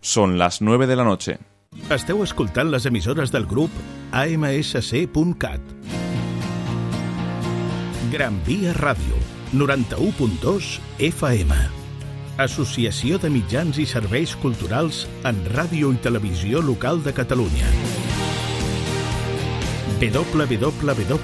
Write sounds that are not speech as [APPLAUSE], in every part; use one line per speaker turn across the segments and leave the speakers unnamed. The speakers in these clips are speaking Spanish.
Són les 9 de la noche.
Esteu escoltant les emissores del grup AMSC.cat. Gran Via Ràdio, 91.2 FM. Associació de Mitjans i Serveis Culturals en Ràdio i Televisió Local de Catalunya. www.amsc.cat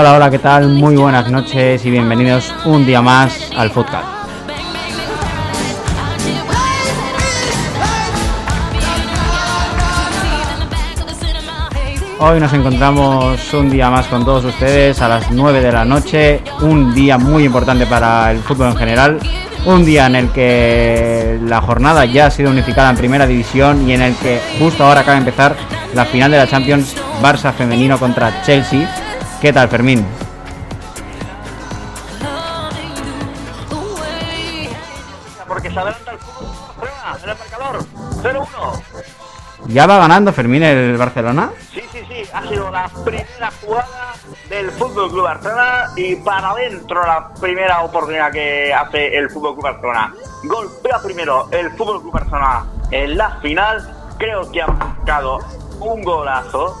Hola, hola, ¿qué tal? Muy buenas noches y bienvenidos un día más al Footcat. Hoy nos encontramos un día más con todos ustedes a las 9 de la noche, un día muy importante para el fútbol en general, un día en el que la jornada ya ha sido unificada en primera división y en el que justo ahora acaba de empezar la final de la Champions Barça femenino contra Chelsea. ¿Qué tal, Fermín?
Porque se adelanta el fútbol Barcelona en el marcador 0-1.
¿Ya va ganando Fermín el Barcelona?
Sí, sí, sí, ha sido la primera jugada del Fútbol Club Barcelona y para adentro la primera oportunidad que hace el Fútbol Club Barcelona. Golpea primero el Fútbol Club Barcelona en la final. Creo que ha marcado un golazo.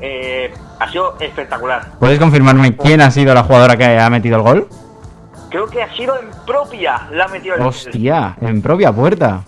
Eh, ha sido espectacular.
¿Puedes confirmarme quién ha sido la jugadora que ha metido el gol?
Creo que ha sido en propia la ha metido el
Hostia, en propia puerta.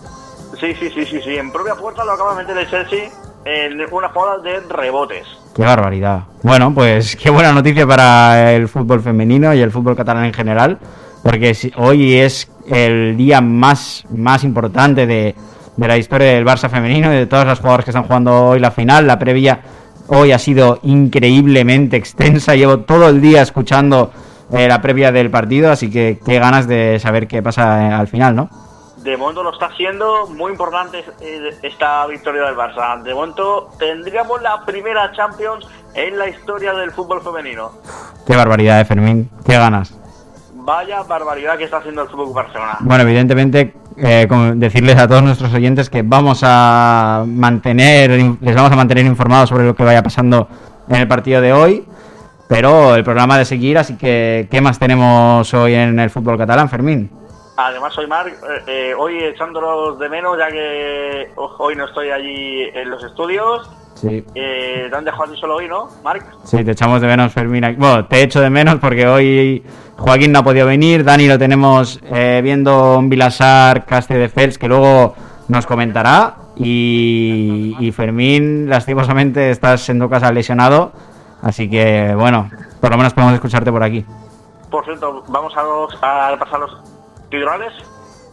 Sí, sí, sí, sí, sí. En propia puerta lo acaba de meter el Chelsea en una jugada de rebotes.
Qué barbaridad. Bueno, pues [LAUGHS] qué buena noticia para el fútbol femenino y el fútbol catalán en general, porque hoy es el día más, más importante de, de la historia del Barça femenino y de todas las jugadoras que están jugando hoy la final. La previa hoy ha sido increíblemente extensa. Llevo todo el día escuchando eh, la previa del partido, así que qué ganas de saber qué pasa eh, al final, ¿no?
De momento lo está haciendo muy importante eh, esta victoria del Barça. De momento tendríamos la primera Champions en la historia del fútbol femenino.
Qué barbaridad, eh, Fermín. Qué ganas.
Vaya barbaridad que está haciendo el fútbol Barcelona.
Bueno, evidentemente, eh, decirles a todos nuestros oyentes que vamos a mantener, les vamos a mantener informados sobre lo que vaya pasando en el partido de hoy, pero el programa de seguir, así que, ¿qué más tenemos hoy en el fútbol catalán, Fermín?
Además, soy Marc, eh, eh, hoy echándolos de menos ya que ho- hoy no estoy allí en los estudios.
Sí.
Eh, ¿Te han dejado solo hoy, no, Marc?
Sí, te echamos de menos, Fermín. Bueno, te echo de menos porque hoy Joaquín no ha podido venir. Dani lo tenemos eh, viendo un Vilasar Caste de Fels que luego nos comentará. Y, y Fermín, lastimosamente, estás en tu casa lesionado. Así que, bueno, por lo menos podemos escucharte por aquí.
Por cierto, vamos a, los- a repasar los titulares.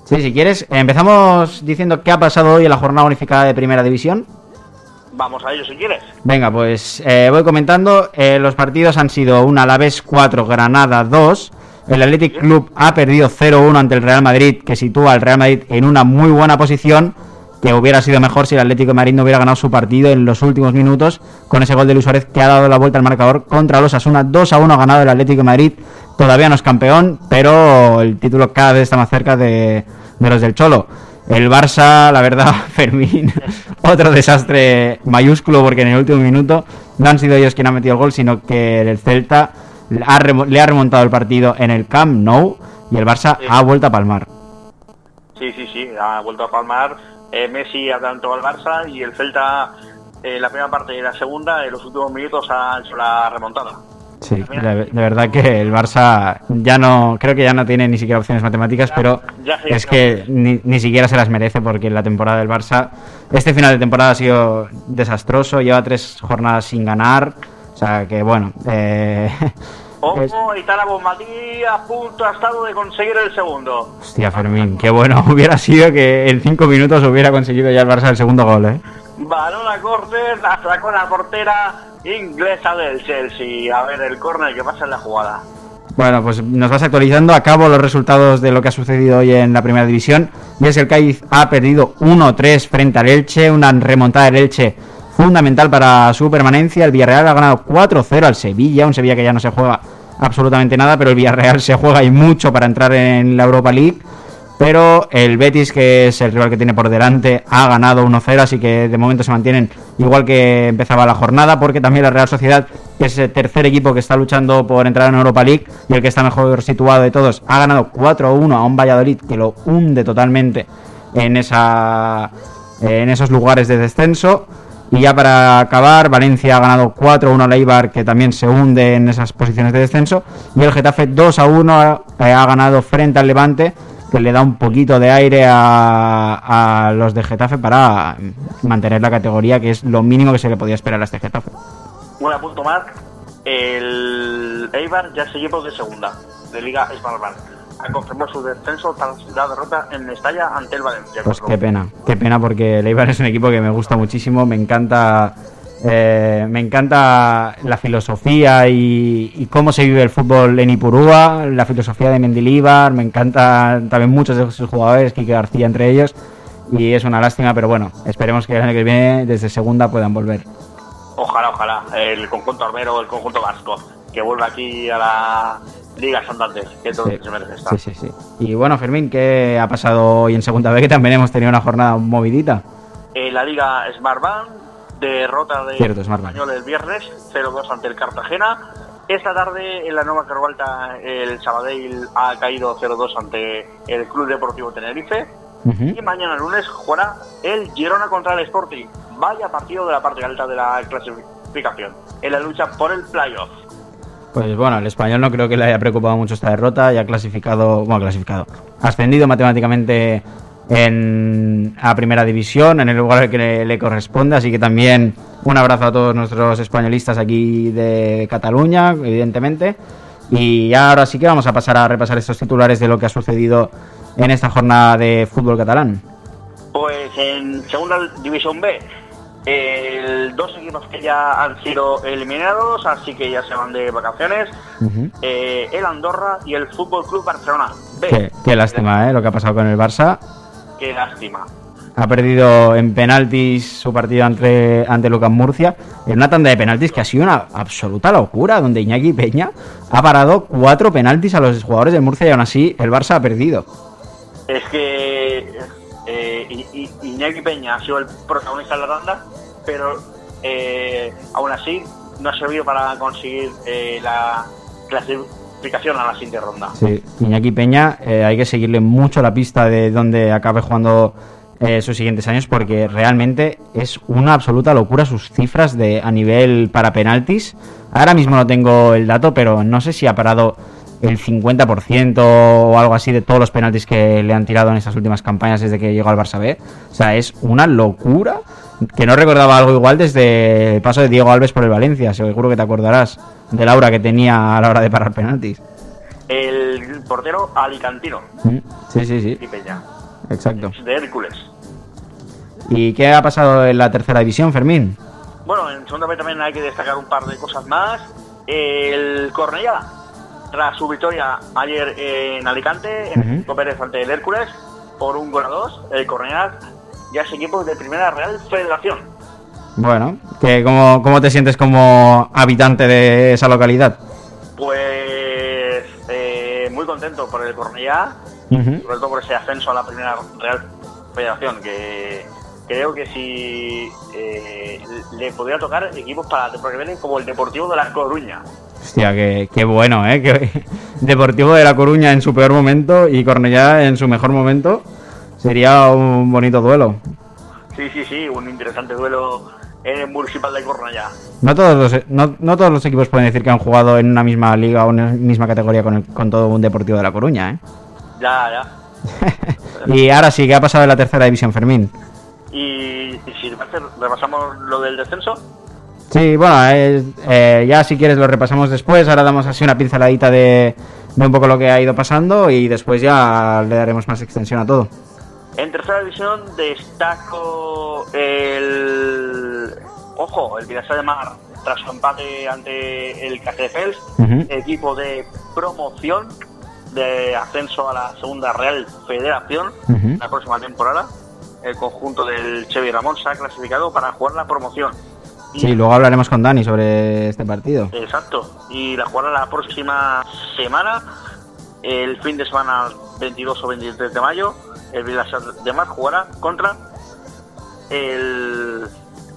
Sí, si quieres, empezamos diciendo qué ha pasado hoy en la jornada unificada de Primera División.
Vamos a ello si quieres.
Venga, pues eh, voy comentando. Eh, los partidos han sido un Alavés 4, Granada 2. El Athletic Club ha perdido 0-1 ante el Real Madrid, que sitúa al Real Madrid en una muy buena posición, que hubiera sido mejor si el Atlético de Madrid no hubiera ganado su partido en los últimos minutos, con ese gol de Luis Suárez que ha dado la vuelta al marcador contra los Asuna. 2-1 ha ganado el Atlético de Madrid. Todavía no es campeón, pero el título cada vez está más cerca de, de los del Cholo. El Barça, la verdad, [LAUGHS] Fermín, otro desastre mayúsculo porque en el último minuto no han sido ellos quienes han metido el gol, sino que el Celta le ha le ha remontado el partido en el Camp Nou y el Barça
Sí.
ha vuelto a palmar.
Sí, sí, sí, ha vuelto a palmar. Eh, Messi adelantó al Barça y el Celta en la primera parte y la segunda, en los últimos minutos, ha hecho la remontada.
Sí, de, de verdad que el Barça ya no, creo que ya no tiene ni siquiera opciones matemáticas, pero es que ni, ni siquiera se las merece porque la temporada del Barça, este final de temporada ha sido desastroso, lleva tres jornadas sin ganar, o sea que bueno, eh, [LAUGHS]
Ojo, y Tarabo a punto ha estado de conseguir el segundo.
hostia Fermín, qué bueno [LAUGHS] hubiera sido que en cinco minutos hubiera conseguido ya el Barça el segundo gol, ¿eh?
Balón córner, la sacó la portera inglesa del Chelsea. A ver el córner que pasa en la jugada.
Bueno, pues nos vas actualizando. Acabo los resultados de lo que ha sucedido hoy en la primera división. Y es el Cádiz ha perdido 1-3 frente al Elche, una remontada del Elche fundamental para su permanencia. El Villarreal ha ganado 4-0 al Sevilla, un Sevilla que ya no se juega absolutamente nada, pero el Villarreal se juega y mucho para entrar en la Europa League. Pero el Betis, que es el rival que tiene por delante, ha ganado 1-0, así que de momento se mantienen igual que empezaba la jornada, porque también la Real Sociedad, que es el tercer equipo que está luchando por entrar en Europa League y el que está mejor situado de todos, ha ganado 4-1 a un Valladolid que lo hunde totalmente en, esa, en esos lugares de descenso. Y ya para acabar, Valencia ha ganado 4-1 a Leibar, que también se hunde en esas posiciones de descenso. Y el Getafe 2-1 eh, ha ganado frente al Levante, que le da un poquito de aire a, a, los de Getafe para mantener la categoría, que es lo mínimo que se le podía esperar a este Getafe.
Un apunto más, el Eibar ya se llevó de segunda, de Liga. Ha confirmado su descenso tras la derrota en Mestalla ante el Valencia.
Pues qué pena, qué pena porque el Eibar es un equipo que me gusta muchísimo, me encanta... Eh, me encanta la filosofía y, y, cómo se vive el fútbol en Ipurúa, la filosofía de Mendilíbar, me encanta también muchos de sus jugadores, Kike García entre ellos, y es una lástima, pero bueno, esperemos que el año que viene desde segunda puedan volver.
Ojalá, ojalá, el conjunto armero, el conjunto vasco, que vuelva aquí a la Liga Santander, que es donde
Sí.
se merece estar.
Sí, sí, sí. Y bueno, Fermín, ¿qué ha pasado hoy en segunda vez? Que también hemos tenido una jornada movidita.
En la Liga Smartbank, derrota de
Cierto.
Español el viernes, 0-2 ante el Cartagena. Esta tarde en la Nueva Carvalta el Sabadell ha caído 0-2 ante el Club Deportivo Tenerife. Y mañana lunes jugará el Girona contra el Sporting. Vaya partido de la parte alta de la clasificación. En la lucha por el playoff.
Pues bueno, el español no creo que le haya preocupado mucho esta derrota. Ya ha clasificado, bueno, clasificado, ascendido matemáticamente en, a primera división, en el lugar que le, le corresponde. Así que también un abrazo a todos nuestros españolistas aquí de Cataluña, evidentemente. Y ahora sí que vamos a pasar a repasar estos titulares de lo que ha sucedido en esta jornada de fútbol catalán.
Pues en segunda división B, el, dos equipos que ya han sido eliminados, así que ya se van de vacaciones. Eh, el Andorra y el Fútbol Club Barcelona. B.
Qué, qué lástima, ¿eh? Lo que ha pasado con el Barça.
Qué lástima.
Ha perdido en penaltis su partido ante, ante Lucas Murcia. En una tanda de penaltis que ha sido una absoluta locura, donde Iñaki Peña ha parado cuatro penaltis a los jugadores de Murcia y aún así el Barça ha perdido.
Es que eh, Iñaki Peña ha sido el protagonista de la tanda, pero eh, aún así no ha servido para conseguir eh, la clasificación a la siguiente ronda.
Sí, Iñaki Peña, eh, hay que seguirle mucho la pista de dónde acabe jugando eh, sus siguientes años porque realmente es una absoluta locura sus cifras de a nivel para penaltis. Ahora mismo no tengo el dato, pero no sé si ha parado el 50% o algo así de todos los penaltis que le han tirado en estas últimas campañas desde que llegó al Barça B. O sea, es una locura que no recordaba algo igual desde el paso de Diego Alves por el Valencia. Seguro que te acordarás de la aura que tenía a la hora de parar penaltis.
El portero alicantino,
Mm, Sí, sí, sí,
Iñaki Peña,
exacto.
de Hércules.
¿Y qué ha pasado en la tercera división, Fermín?
Bueno, en segunda vez también hay que destacar un par de cosas más. El Cornellá, tras su victoria ayer en Alicante, en el Pico Pérez ante el Hércules, por un gol a dos, el Cornellá ya es equipo de Primera Real Federación.
Bueno, ¿qué, cómo, ¿cómo te sientes como habitante de esa localidad?
Pues eh, muy contento por el Cornellá, sobre todo por ese ascenso a la Primera Real Federación, que creo que si eh, le podría tocar equipos para que como el Deportivo de La Coruña.
Hostia, qué, qué bueno, ¿eh? [LAUGHS] Que Deportivo de La Coruña en su peor momento y Cornellá en su mejor momento. Sería un bonito duelo.
Sí, sí, sí, un interesante duelo en el Municipal de Cornellá.
No todos, los, no, no todos los equipos pueden decir que han jugado en una misma liga o en una misma categoría con, el- con todo un Deportivo de La Coruña, ¿eh?
Ya, ya. [LAUGHS]
y ahora sí, ¿qué ha pasado en la tercera división, Fermín?
Y, y si repasamos lo del descenso.
Sí, bueno, eh, ya si quieres lo repasamos después. Ahora damos así una pinceladita de, de un poco lo que ha ido pasando y después ya le daremos más extensión a todo.
En tercera división destaco el... Ojo, el Vidasoa de Mar tras su empate ante el Castelldefels,
Ujú.
equipo de promoción de ascenso a la segunda Real Federación
Ujú.
la próxima temporada. El conjunto del Chevy Ramón se ha clasificado para jugar la promoción. Y-
Sí, luego hablaremos con Dani sobre este partido.
Exacto. Y la jugará la próxima semana, el fin de semana 22 o 23 de mayo. El Vilasar de Mar jugará contra el.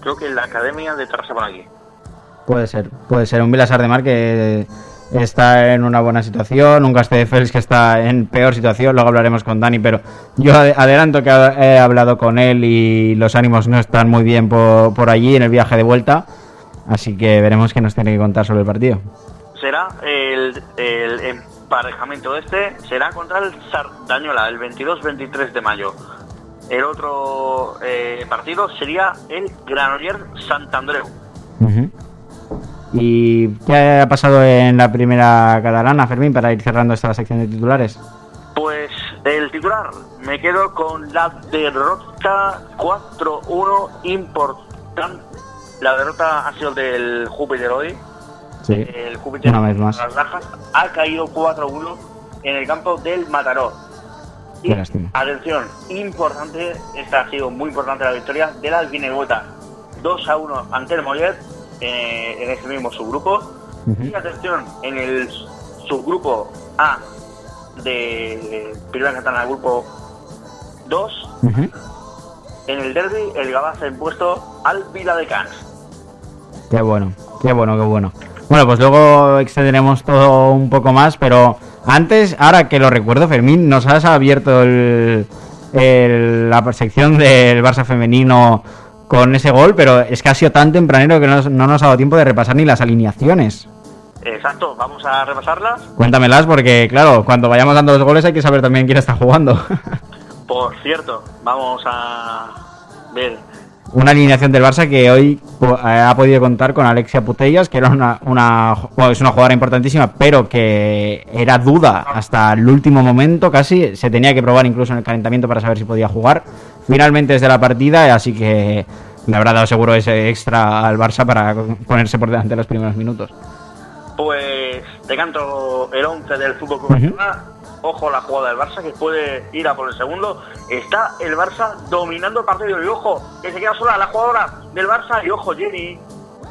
Creo que la Academia de Tarrasa por aquí.
Puede ser, puede ser un Vilasar de Mar que está en una buena situación, un Castelldefels que está en peor situación, luego hablaremos con Dani, pero yo ade- adelanto que he hablado con él y los ánimos no están muy bien por, por allí en el viaje de vuelta, así que veremos qué nos tiene que contar sobre el partido.
Será el, el emparejamiento este, será contra el Sardañola el 22-23 de mayo. El otro eh, partido sería el Granoller Santandreu.
¿Y qué ha pasado en la primera catalana, Fermín, para ir cerrando esta sección de titulares?
Pues el titular, me quedo con la derrota 4-1 importante. La derrota ha sido del Júpiter hoy.
Sí,
El Júpiter
una vez más.
Las Lajas ha caído 4-1 en el campo del Mataró.
Lástima.
atención, importante, esta ha sido muy importante la victoria de la Albinegueta. 2-1 ante el Mollet eh, en ese mismo subgrupo.
Ujú.
Y atención, en el subgrupo A de Primera Catalana, grupo 2,
Ujú.
en el derby el Gabá se ha impuesto al Vila de Cans.
Qué bueno, qué bueno, qué bueno. Bueno, pues luego extenderemos todo un poco más, pero antes, ahora que lo recuerdo, Fermín, nos has abierto el, el- la sección del Barça femenino con ese gol, pero es que ha sido tan tempranero que no, no nos ha dado tiempo de repasar ni las alineaciones.
Exacto, vamos a repasarlas.
Cuéntamelas porque, claro, cuando vayamos dando los goles hay que saber también quién está jugando.
Por cierto, vamos a ver
Una alineación del Barça que hoy eh, ha podido contar con Alexia Putellas, que era una, una, bueno, es una jugadora importantísima, pero que era duda hasta el último momento casi. Se tenía que probar incluso en el calentamiento para saber si podía jugar. Finalmente es de la partida, así que le habrá dado seguro ese extra al Barça para ponerse por delante los primeros minutos.
Pues te canto el 11 del Fútbol Club Ojo la jugada del Barça que puede ir a por el segundo. Está el Barça dominando el partido y ojo que se queda sola la jugadora del Barça y ojo Jenny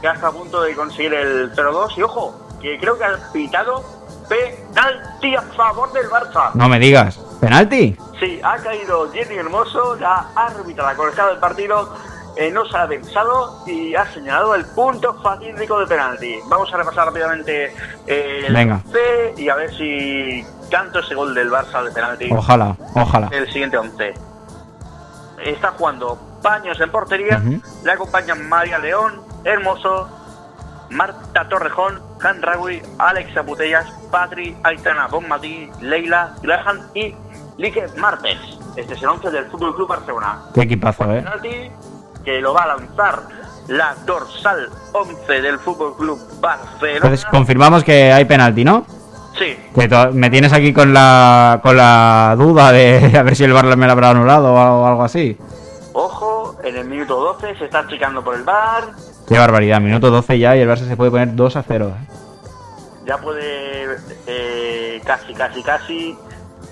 que está a punto de conseguir el 0-2 y ojo que creo que ha pitado penalti a favor del Barça.
No me digas, ¿penalti?
Sí, ha caído Jenny Hermoso, la árbitra, la colegiada del partido, eh, no se ha pensado y ha señalado el punto fatídico de penalti. Vamos a repasar rápidamente eh, el
Venga.
y a ver si canto ese gol del Barça de penalti.
Ojalá, ojalá.
El siguiente 11. Está jugando Paños en portería, le acompañan María León, Hermoso, Marta Torrejón, Han Rawi, Alexa Butellas, Patri, Aitana Bonmatí, Leila, Graham y Lique Martes. Este es el 11 del Fútbol Club Barcelona.
Qué equipazo, ¿eh?
Penalti que lo va a lanzar la dorsal 11 del Fútbol Club Barcelona.
Entonces confirmamos que hay penalti, ¿no?
Sí,
me tienes aquí con la, con la duda de [LAUGHS] a ver si el VAR me lo habrá anulado o algo, así.
ojo, en el minuto 12 se está checando por el bar.
Qué barbaridad, minuto 12 ya y el Barça se puede poner 2 a 0. ¿eh?
ya puede eh, casi, casi, casi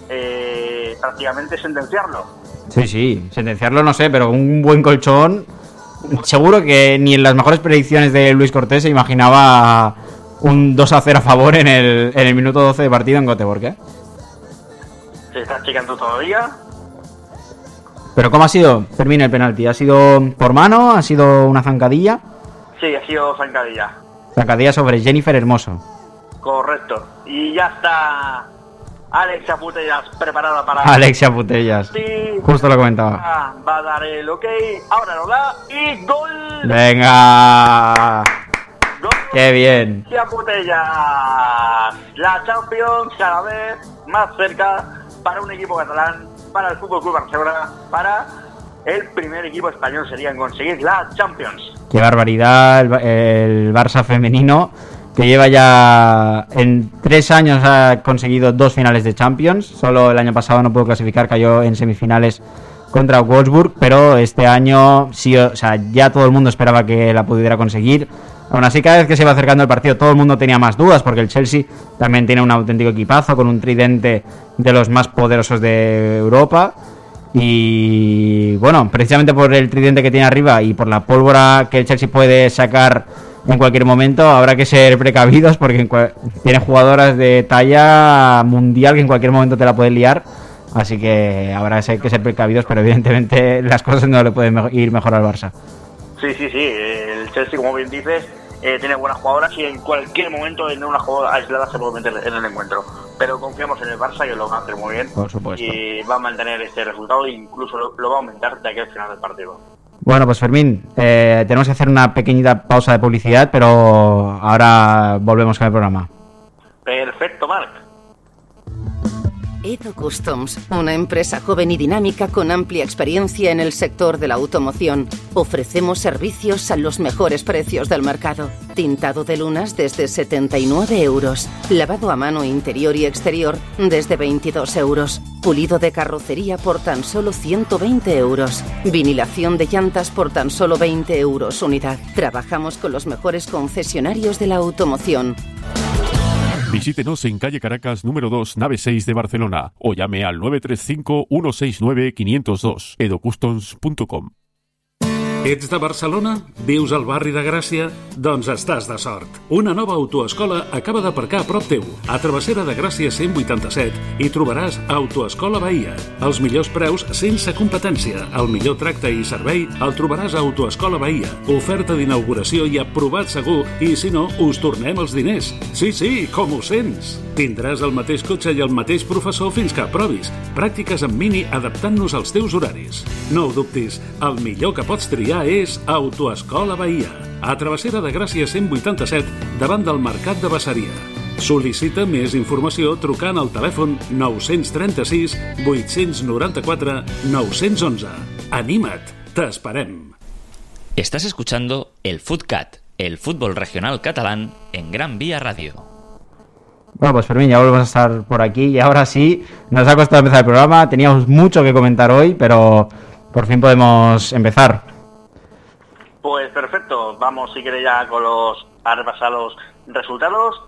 eh, prácticamente sentenciarlo.
Sí, sí, sentenciarlo no sé, pero un buen colchón. Seguro que ni en las mejores predicciones de Luis Cortés se imaginaba un 2 a 0 a favor en el, en el minuto 12 de partido en Göteborg, ¿eh?
Se está checando todavía.
Pero ¿cómo ha sido, Fermín, el penalti? ¿Ha sido por mano? ¿Ha sido una zancadilla?
Sí, ha sido zancadilla.
Zancadilla sobre Jennifer Hermoso.
Correcto. Y ya está Alexa Putellas preparada para...
Alexia Putellas.
Sí.
Justo lo comentaba.
Ah, Va a dar el ok. Ahora lo da. Y gol.
Venga. Qué bien.
Putellas. La Champions cada vez más cerca para un equipo catalán, para el Fútbol Club Barcelona, para el primer equipo español sería en conseguir la Champions.
Qué barbaridad el, el Barça femenino que lleva ya en tres años ha conseguido dos finales de Champions. Solo el año pasado no pudo clasificar, cayó en semifinales contra Wolfsburg, pero este año sí, o sea, ya todo el mundo esperaba que la pudiera conseguir. Aún así, cada vez que se iba acercando el partido, todo el mundo tenía más dudas, porque el Chelsea también tiene un auténtico equipazo, con un tridente de los más poderosos de Europa. Y bueno, precisamente por el tridente que tiene arriba y por la pólvora que el Chelsea puede sacar en cualquier momento, habrá que ser precavidos porque tiene jugadoras de talla mundial que en cualquier momento te la pueden liar. Así que habrá que ser precavidos, pero evidentemente [LAUGHS] las cosas no le pueden ir mejor al Barça.
Sí, sí, sí. El Chelsea, como bien dices, eh, tiene buenas jugadoras y en cualquier momento en una jugada aislada se puede meter en el encuentro. Pero confiamos en el Barça que lo va a hacer muy bien.
Por supuesto.
Y va a mantener este resultado e incluso lo, va a aumentar de aquí al final del partido.
Bueno, pues Fermín, eh, tenemos que hacer una pequeñita pausa de publicidad, pero ahora volvemos con el programa.
Perfecto, Marc.
Edo Customs, una empresa joven y dinámica con amplia experiencia en el sector de la automoción. Ofrecemos servicios a los mejores precios del mercado. Tintado de lunas desde 79 euros. Lavado a mano interior y exterior desde 22 euros. Pulido de carrocería por tan solo 120 euros. Vinilación de llantas por tan solo 20 euros unidad. Trabajamos con los mejores concesionarios de la automoción.
Visítenos en calle Caracas número 2, nave 6 de Barcelona o llame al 935 169 502 edocustoms.com.
Ets de Barcelona? Vius al barri de Gràcia? Doncs estàs de sort. Una nova autoescola acaba d'aparcar a prop teu. A Travessera de Gràcia 187 hi trobaràs Autoescola Bahia. Els millors preus sense competència. El millor tracte i servei el trobaràs a Autoescola Bahia. Oferta d'inauguració i aprovat segur i si no, us tornem els diners. Sí, sí, com ho sents? Tindràs el mateix cotxe i el mateix professor fins que aprovis. Pràctiques en mini adaptant-nos als teus horaris. No ho dubtis, el millor que pots triar ja és Autoescola Bahia, a Travessera de Gràcia 187, davant del Mercat de Bassaria. Sol·licita més informació trucant al telèfon 936 894 911. Anima't, t'esperem.
Estás escuchando el Footcat, el fútbol regional catalán en Gran Vía Radio.
Bueno, pues Fermín, ya volvemos a estar por aquí y ahora sí, nos ha costado empezar el programa, teníamos mucho que comentar hoy, pero por fin podemos empezar.
Pues perfecto, vamos si queréis ya con los a repasar los resultados.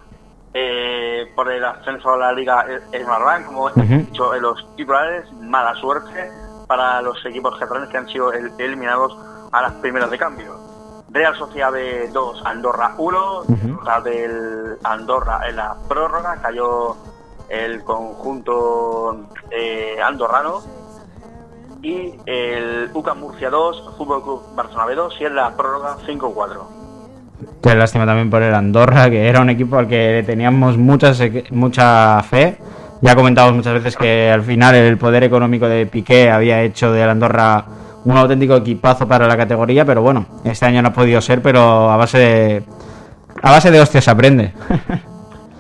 Eh, por el ascenso a la Liga Esmarbank, como he dicho en los titulares, mala suerte para los equipos catalanes que han sido eliminados a las primeras de cambio. Real Sociedad B 2, Andorra 1, la del Andorra en la prórroga, cayó el conjunto eh, andorrano y el UCAM Murcia 2, Fútbol Club Barcelona B 2 y en la prórroga 5-4.
Qué lástima también por el Andorra, que era un equipo al que teníamos muchas, mucha fe. Ya comentamos muchas veces que al final el poder económico de Piqué había hecho del Andorra un auténtico equipazo para la categoría, pero bueno, este año no ha podido ser, pero a base de, a base de hostias aprende. [LAUGHS]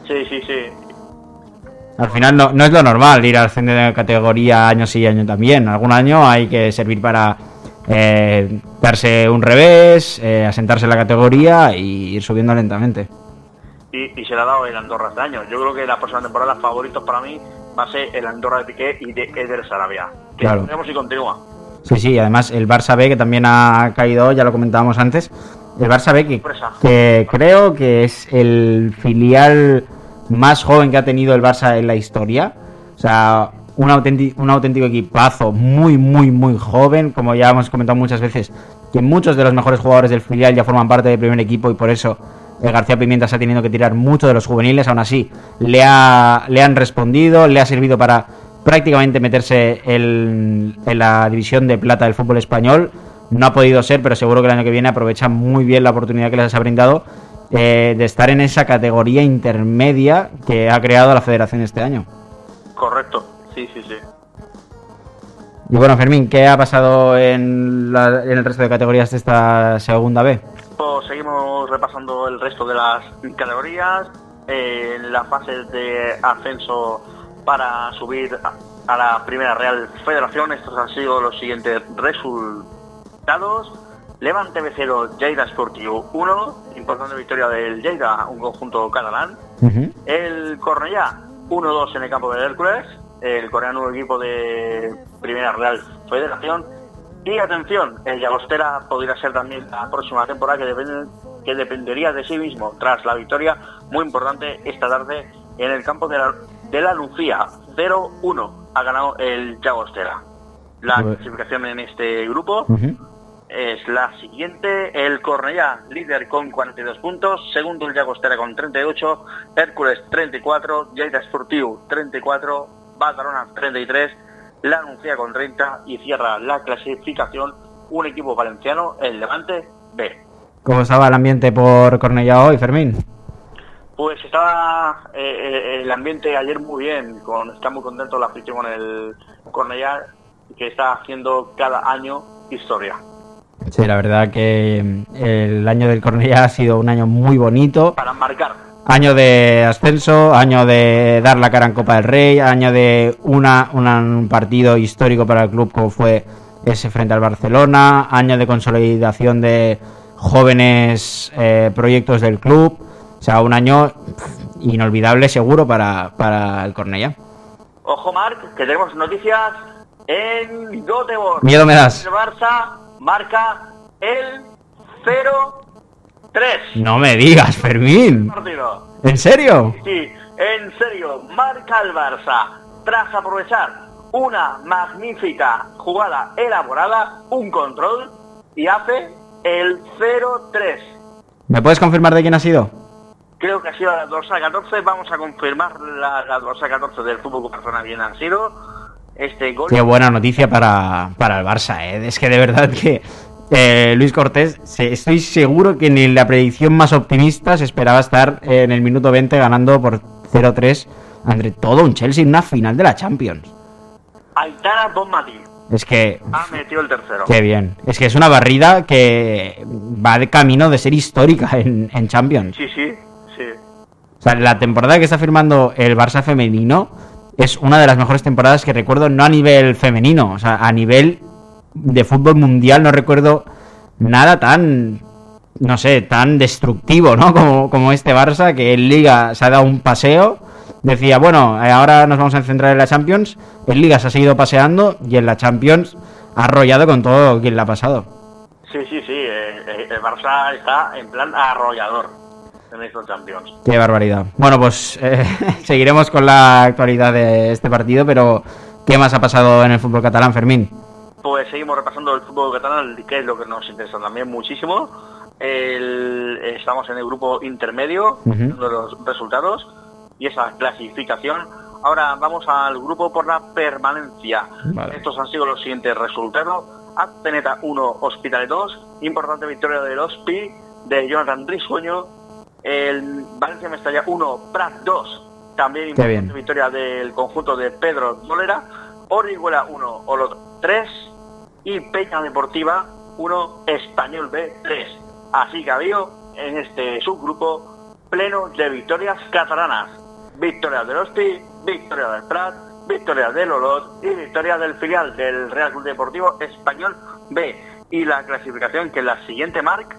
Sí, sí, sí.
Al final no, no es lo normal ir al ascender de categoría año sí año también. Algún año hay que servir para eh, darse un revés, eh, asentarse en la categoría y ir subiendo lentamente.
Y, se le ha dado el Andorra este año. Yo creo que la próxima temporada favoritos para mí va a ser el Andorra de Piqué y de Eder Sarabia. Que claro. veremos si continúa.
Sí, sí, además el Barça B, que también ha caído, ya lo comentábamos antes, el Barça B, que, que creo que es el filial más joven que ha tenido el Barça en la historia. O sea, un auténtico, equipazo, muy, muy, muy joven, como ya hemos comentado muchas veces, que muchos de los mejores jugadores del filial ya forman parte del primer equipo y por eso el García Pimienta se ha tenido que tirar mucho de los juveniles, aún así le, ha, le han respondido, le ha servido para prácticamente meterse en la división de plata del fútbol español. No ha podido ser, pero seguro que el año que viene aprovecha muy bien la oportunidad que les ha brindado eh, de estar en esa categoría intermedia que ha creado la federación este año.
Correcto, sí, sí, sí.
Y bueno, Fermín, ¿qué ha pasado en, el resto de categorías de esta segunda B?
Pues seguimos repasando el resto de las categorías. en las fases de ascenso para subir a la primera Real Federación, estos han sido los siguientes resultados. Levante B0, Lleida Sportivo 1, importante victoria del Lleida, un conjunto catalán. El Cornellá 1-2 en el campo del Hércules, el coreano equipo de Primera Real Federación. Y atención, el Llagostera podría ser también la próxima temporada que, que dependería de sí mismo tras la victoria muy importante esta tarde en el campo de la, de la Lucía. 0-1 ha ganado el Llagostera. La clasificación en este grupo. Es la siguiente. El Cornellá, líder con 42 puntos. Segundo el Llagostera con 38. Hércules 34. Lleida Esportiu 34. Badalona 33. La Anuncia con 30. Y cierra la clasificación un equipo valenciano, el Levante B.
¿Cómo estaba el ambiente por Cornellá hoy, Fermín?
Pues estaba eh, eh, el ambiente ayer muy bien. Con, está muy contento la afición con el Cornellá que está haciendo cada año historia.
Sí, la verdad que mm, el año del Cornellá ha sido un año muy bonito.
Para marcar
Año de ascenso, año de dar la cara en Copa del Rey, año de una, una- un partido histórico para el club como fue ese frente al Barcelona, año de consolidación de jóvenes eh, proyectos del club. O sea, un año inolvidable seguro para, para el Cornellá.
Ojo, Marc, que tenemos noticias en Göteborg.
Miedo me das.
El Barça marca el 0-3
No me digas, Fermín. ¿En serio?
Sí, en serio, marca el Barça tras aprovechar una magnífica jugada elaborada, un control, y hace el 0-3.
¿Me puedes confirmar de quién ha sido?
Creo que ha sido la dorsal 14. Vamos a confirmar la, la dorsal 14 del fútbol Barcelona bien han sido. Este gol.
Qué buena noticia para, para el Barça, ¿eh? Es que de verdad que eh, Luis Cortés, estoy seguro que ni en la predicción más optimista se esperaba estar en el minuto 20 ganando por 0-3 ante todo un Chelsea en una final de la Champions.
Aitana Bonmatí
Es que,
ha metido el tercero.
qué bien. Es que es una barrida que va de camino de ser histórica en, en Champions.
Sí, sí, sí.
O sea, la temporada que está firmando el Barça femenino es una de las mejores temporadas que recuerdo, no a nivel femenino, o sea, a nivel de fútbol mundial no recuerdo nada tan, no sé, tan destructivo, ¿no? [LAUGHS] Como, como este Barça, que en Liga se ha dado un paseo. Decía, bueno, eh, ahora nos vamos a centrar en la Champions. En Liga se ha seguido paseando y en la Champions ha arrollado con todo quien la ha pasado.
Sí, sí, sí. eh, eh, el Barça está en plan arrollador en estos Champions.
Qué barbaridad. Bueno, pues eh, [LAUGHS] seguiremos con la actualidad de este partido, pero ¿qué más ha pasado en el fútbol catalán, Fermín?
Pues seguimos repasando el fútbol catalán, que es lo que nos interesa también muchísimo. El- estamos en el grupo intermedio, viendo los resultados y esa clasificación. Ahora vamos al grupo por la permanencia.
Vale.
Estos han sido los siguientes resultados. Azpeneta 1, Hospitalet 2. Importante victoria del Hospi, de Jonathan Risueño. El Valencia Mestalla 1, Prat 2. También importante victoria del conjunto de Pedro Dolera. Orihuela 1, Olot 3. Y Peña Deportiva 1, Español B 3. Así que ha habido en este subgrupo pleno de victorias catalanas. Victoria del Hospi, victoria del Prat, victoria del Olot y victoria del filial del Real Club Deportivo Español B. Y la clasificación que es la siguiente marca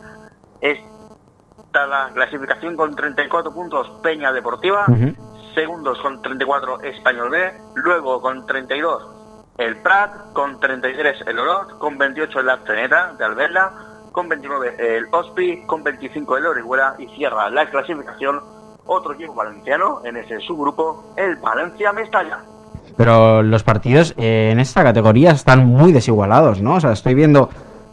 está la clasificación con 34 puntos Peña Deportiva,
Ujú.
segundos con 34 Español B, luego con 32 el Prat, con 33 el Olot, con 28 el Azteneta de Albela, con 29 el Hospi, con 25 el Orihuela y cierra la clasificación otro equipo valenciano en ese subgrupo, el Valencia Mestalla.
Pero los partidos eh, en esta categoría están muy desigualados, ¿no? O sea, estoy viendo.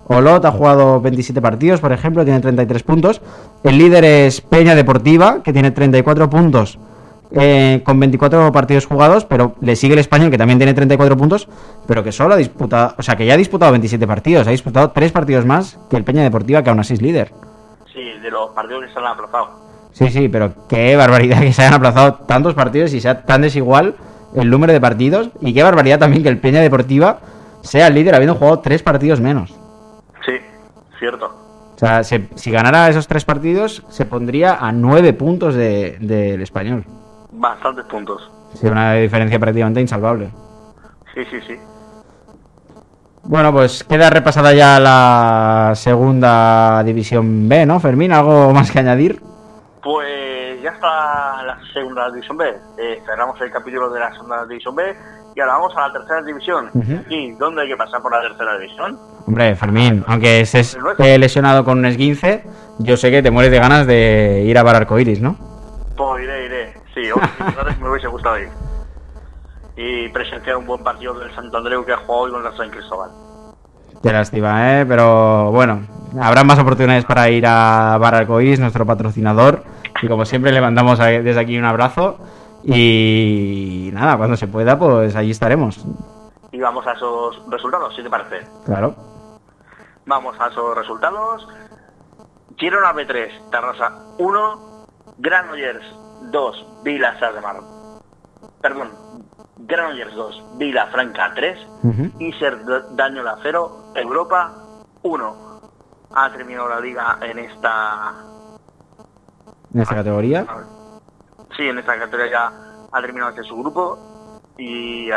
Olot ha jugado 27 partidos, por ejemplo, tiene 33 puntos. El líder es Peña Deportiva, que tiene 34 puntos eh, con 24 partidos jugados, pero le sigue el Español, que también tiene 34 puntos, pero que solo ha disputado, o sea, que ya ha disputado 27 partidos, ha disputado 3 partidos más que el Peña Deportiva, que aún así es líder.
Sí, de los partidos que se han aplazado.
Sí, sí, pero qué barbaridad que se hayan aplazado tantos partidos y sea tan desigual el número de partidos. Y qué barbaridad también que el Peña Deportiva sea el líder habiendo jugado tres partidos menos.
Sí, cierto.
O sea, se- si ganara esos tres partidos, se pondría a nueve puntos de- del español.
Bastantes puntos.
Sí, una diferencia prácticamente insalvable.
Sí, sí, sí.
Bueno, pues queda repasada ya la segunda división B, ¿no, Fermín? ¿Algo más que añadir?
Pues ya está la segunda división B. Eh, cerramos el capítulo de la segunda división B y ahora vamos a la tercera división. ¿Y dónde hay que pasar por la tercera división?
Hombre, Fermín, aunque estés eh, lesionado con un esguince, yo sé que te mueres de ganas de ir a Bar Arcoiris, ¿no?
Pues iré, iré. Sí, hoy [LAUGHS] me hubiese gustado ir. Y presenciar un buen partido del Santo Andreu que ha jugado hoy con la San Cristóbal.
Qué lástima, ¿eh? Pero bueno, habrá más oportunidades para ir a Bar Arcoiris, nuestro patrocinador. Y como siempre, le mandamos desde aquí un abrazo. Y nada, cuando se pueda, pues allí estaremos.
Y vamos a esos resultados, si te parece.
Claro.
Vamos a esos resultados. Girona B3, Terrassa 1, Granollers 2, Vila de Mar. Perdón, Granollers 2, Vila Franca 3, y Ser Dañola 0, Europa 1. Ha terminado la liga en esta...
¿En esta categoría?
Sí, en esta categoría ya ha terminado este su grupo y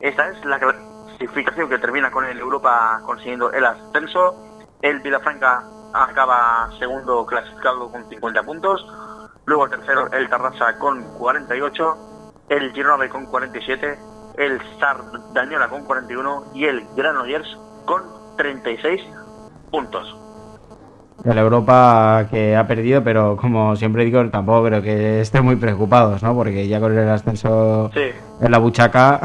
esta es la clasificación que termina con el Europa consiguiendo el ascenso. El Vilafranca acaba segundo clasificado con 50 puntos. Luego el tercero el Tarrasa con 48, el Girona con 47, el Sardañola con 41 y el Granollers con 36 puntos.
El Europa que ha perdido, pero como siempre digo, tampoco creo que estén muy preocupados, ¿no? Porque ya con el ascenso en la buchaca,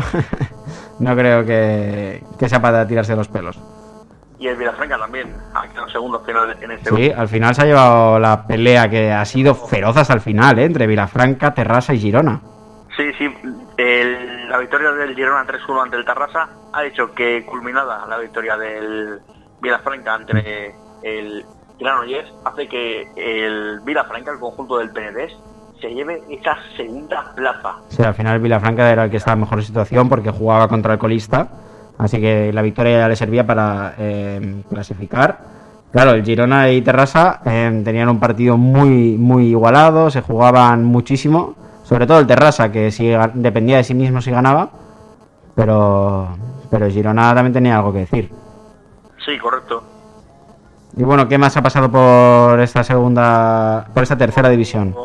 [LAUGHS] no creo que, que sea para tirarse los pelos.
Y el Vilafranca también, ha quedado segundo final en este
Sí, al final se ha llevado la pelea que ha sido feroz hasta el final, ¿eh? entre Vilafranca, Terrassa y Girona.
Sí, sí, la victoria del Girona 3-1 ante el Terrassa ha hecho que culminada la victoria del Vilafranca ante el Granollers hace que el Vilafranca, el conjunto del Penedés, se lleve esa segunda plaza.
Sí, al final Vilafranca era el que estaba en mejor situación porque jugaba contra el colista, así que la victoria ya le servía para eh, clasificar. Claro, el Girona y Terrassa eh, tenían un partido muy, muy igualado, se jugaban muchísimo, sobre todo el Terrassa, que si dependía de sí mismo si ganaba, pero, pero el Girona también tenía algo que decir.
Sí, correcto.
Y bueno, ¿qué más ha pasado por esta segunda, por esta tercera división?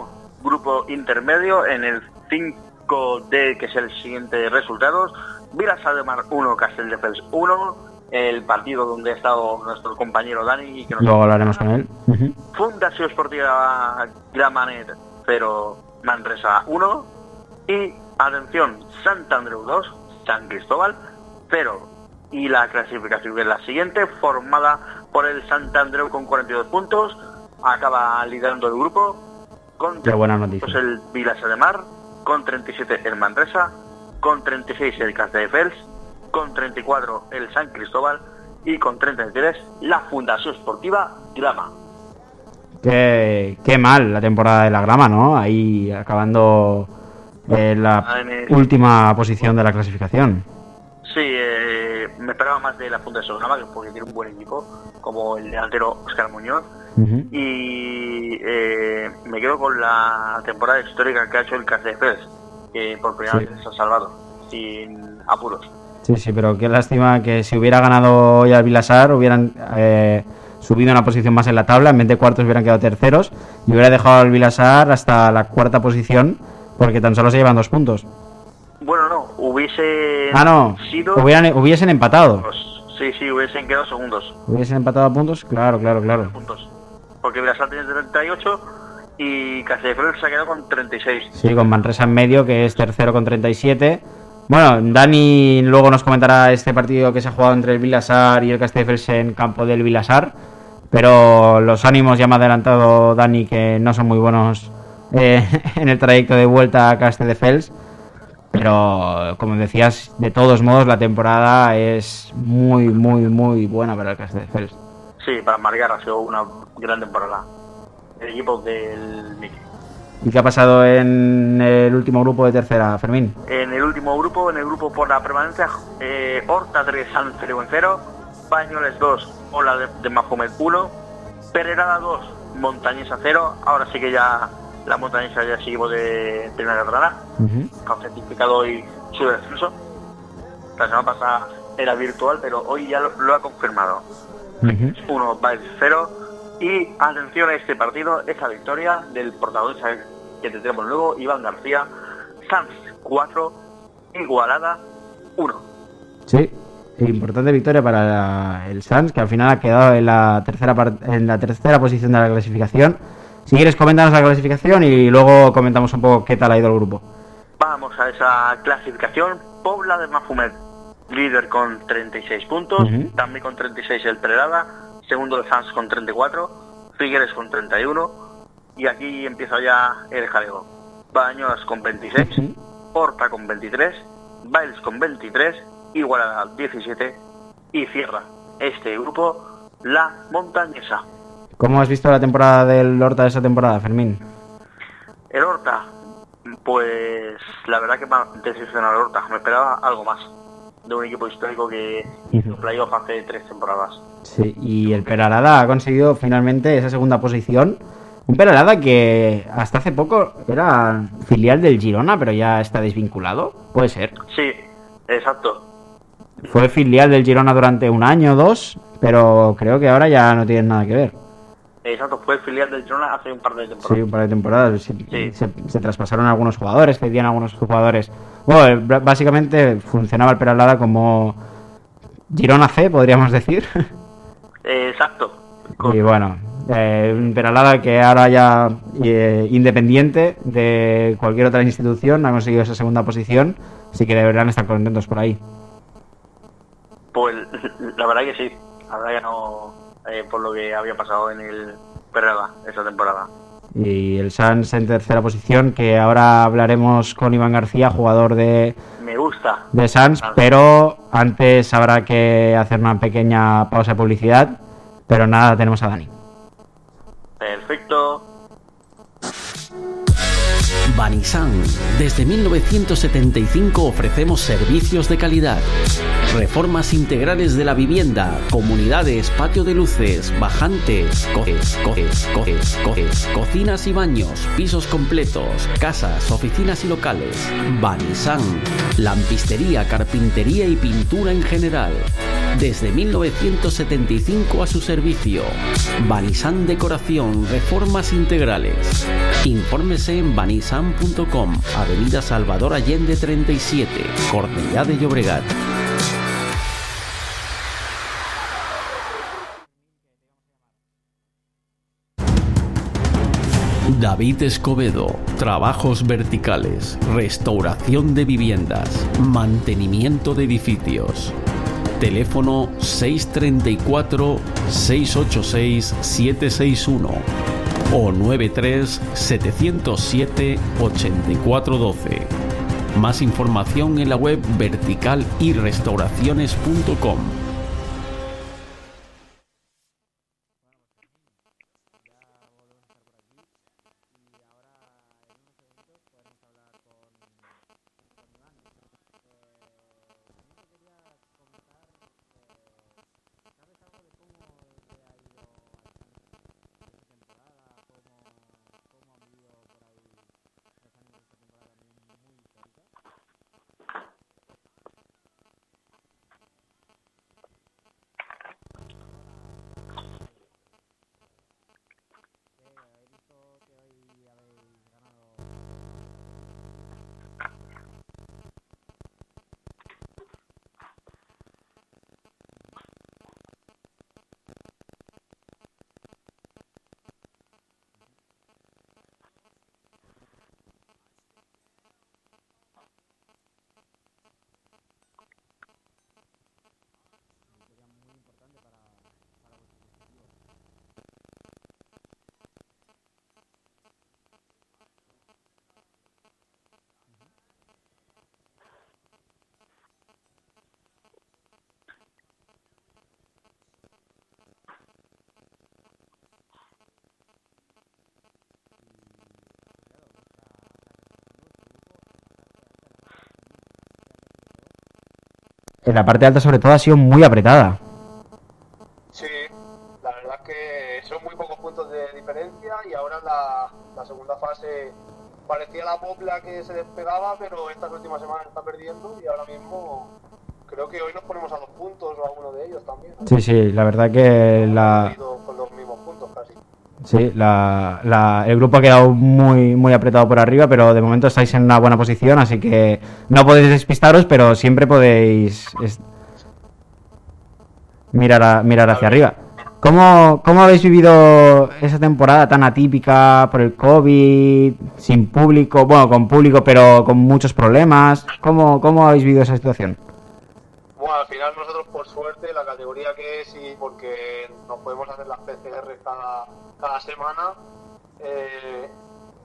Grupo intermedio en el 5D, que es el siguiente resultados. Vila Mar 1, Castelldefels 1. El partido donde ha estado nuestro compañero Dani.
Que Luego hablaremos con él.
Fundación Esportiva Gramanet 0, Manresa 1. Y atención, Andreu 2, San Cristóbal 0. Y la clasificación es la siguiente, formada por el Andreu con 42 puntos, acaba liderando el grupo, con
noticia.
el Vilasa de Mar, con 37 el Manresa, con 36 el Fels, con 34 el San Cristóbal y con 33 la Fundación Esportiva Grama.
Qué, qué mal la temporada de la Grama, ¿no? Ahí acabando en la ah, última posición de la clasificación.
Sí, eh, me esperaba más de la Fundación Grama porque tiene un buen equipo como el delantero Oscar Muñoz. Y eh, me quedo con la temporada histórica que ha hecho el Cáceres, que por primera vez se ha salvado, sin apuros.
Sí, sí, pero qué lástima que si hubiera ganado hoy al Vilasar hubieran eh, subido una posición más en la tabla, en vez de cuartos hubieran quedado terceros y hubiera dejado al Vilasar hasta la cuarta posición porque tan solo se llevan dos puntos.
Bueno, no, hubiese
ah, no, sido... hubiesen empatado.
Sí, sí, hubiesen quedado segundos.
¿Hubiesen empatado a puntos? Claro, claro, claro.
Puntos. Porque Vilasar tiene 38 y Castelldefels se ha quedado con 36.
Sí, con Manresa en medio, que es tercero con 37. Bueno, Dani luego nos comentará este partido que se ha jugado entre el Vilasar y el Castelldefels en campo del Vilasar. Pero los ánimos ya me ha adelantado Dani que no son muy buenos eh, [LAUGHS] en el trayecto de vuelta a Castelldefels. Pero, como decías, de todos modos, la temporada es muy, muy, muy buena para el Castelldefels.
Sí, para Margar ha sido una gran temporada. El equipo del Mickey.
¿Y qué ha pasado en el último grupo de tercera, Fermín?
En el último grupo, en el grupo por la permanencia, eh, Horta 3, San en 0, Pañoles 2, Ola de, de Mahomet 1, Pererada 2, Montañesa 0. Ahora sí que ya la montañesa ya seguimos de primera catalana, uh han certificado hoy su descenso. La semana pasada era virtual, pero hoy ya lo, ha confirmado. Uno va 0 Y atención a este partido, esa victoria del protagonista que tendremos luego, Iván García, Sanz 4, Igualada 1.
Sí, importante victoria para el Sanz, que al final ha quedado en la tercera en la tercera posición de la clasificación. Si quieres, coméntanos la clasificación y luego comentamos un poco qué tal ha ido el grupo.
Vamos a esa clasificación. Pobla de Mafumet, líder con 36 puntos, también con 36 el Perelada, segundo el Sanz con 34, Figueres con 31 y aquí empieza ya el jaleo. Baños con 26, Horta con 23, Biles con 23, Igualada 17 y cierra este grupo la montañesa.
¿Cómo has visto la temporada del Horta de esa temporada, Fermín?
El Horta, pues la verdad que decepcionado el Horta. Me esperaba algo más de un equipo histórico que hizo playoff hace tres temporadas.
Sí, y el Peralada ha conseguido finalmente esa segunda posición. Un Peralada que hasta hace poco era filial del Girona, pero ya está desvinculado. ¿Puede ser?
Sí, exacto.
Fue filial del Girona durante un año o dos, pero creo que ahora ya no tiene nada que ver.
Exacto, fue filial del Girona hace un par de temporadas.
Sí, un par de temporadas. Se, traspasaron algunos jugadores, pedían algunos jugadores. Bueno, básicamente funcionaba el Peralada como Girona C, podríamos [LAUGHS] decir.
Exacto.
Y bueno, eh, Peralada que ahora ya eh, independiente de cualquier otra institución ha conseguido esa segunda posición, así que deberán estar contentos por ahí.
Pues la verdad que sí, la verdad que no, eh, por lo que había pasado en el Perrada esa temporada.
Y el Sans en tercera posición, que ahora hablaremos con Iván García, jugador de...
Me gusta.
De Sans, pero antes habrá que hacer una pequeña pausa de publicidad. Pero nada, tenemos a Dani.
Perfecto.
Banisan. Desde 1975 ofrecemos servicios de calidad. Reformas integrales de la vivienda, comunidades, patio de luces, bajantes, coges, coges, coges, coges, cocinas y baños, pisos completos, casas, oficinas y locales. Banisan. Lampistería, carpintería y pintura en general. Desde 1975 a su servicio. Banisan Decoración, reformas integrales. Infórmese en banisan.com, Avenida Salvador Allende 37, Cornellá de Llobregat. David Escobedo, trabajos verticales, restauración de viviendas, mantenimiento de edificios. Teléfono 634-686-761 o 93-707-8412. Más información en la web vertical
en la parte alta sobre todo ha sido muy apretada.
Sí, la verdad es que son muy pocos puntos de diferencia y ahora la, la segunda fase parecía la popla que se despegaba, pero estas últimas semanas está perdiendo y ahora mismo creo que hoy nos ponemos a dos puntos o a uno de ellos también.
Sí, sí, la verdad que la...
Con los mismos puntos casi.
Sí, la, el grupo ha quedado muy, muy apretado por arriba, pero de momento estáis en una buena posición, así que no podéis despistaros, pero siempre podéis mirar, mirar hacia arriba. ¿Cómo, ¿Cómo habéis vivido esa temporada tan atípica por el COVID, sin público, bueno, con público, pero con muchos problemas? ¿Cómo, cómo habéis vivido esa situación?
Bueno, al final nosotros por suerte, la categoría que es y porque nos podemos hacer las PCR cada, cada semana, eh,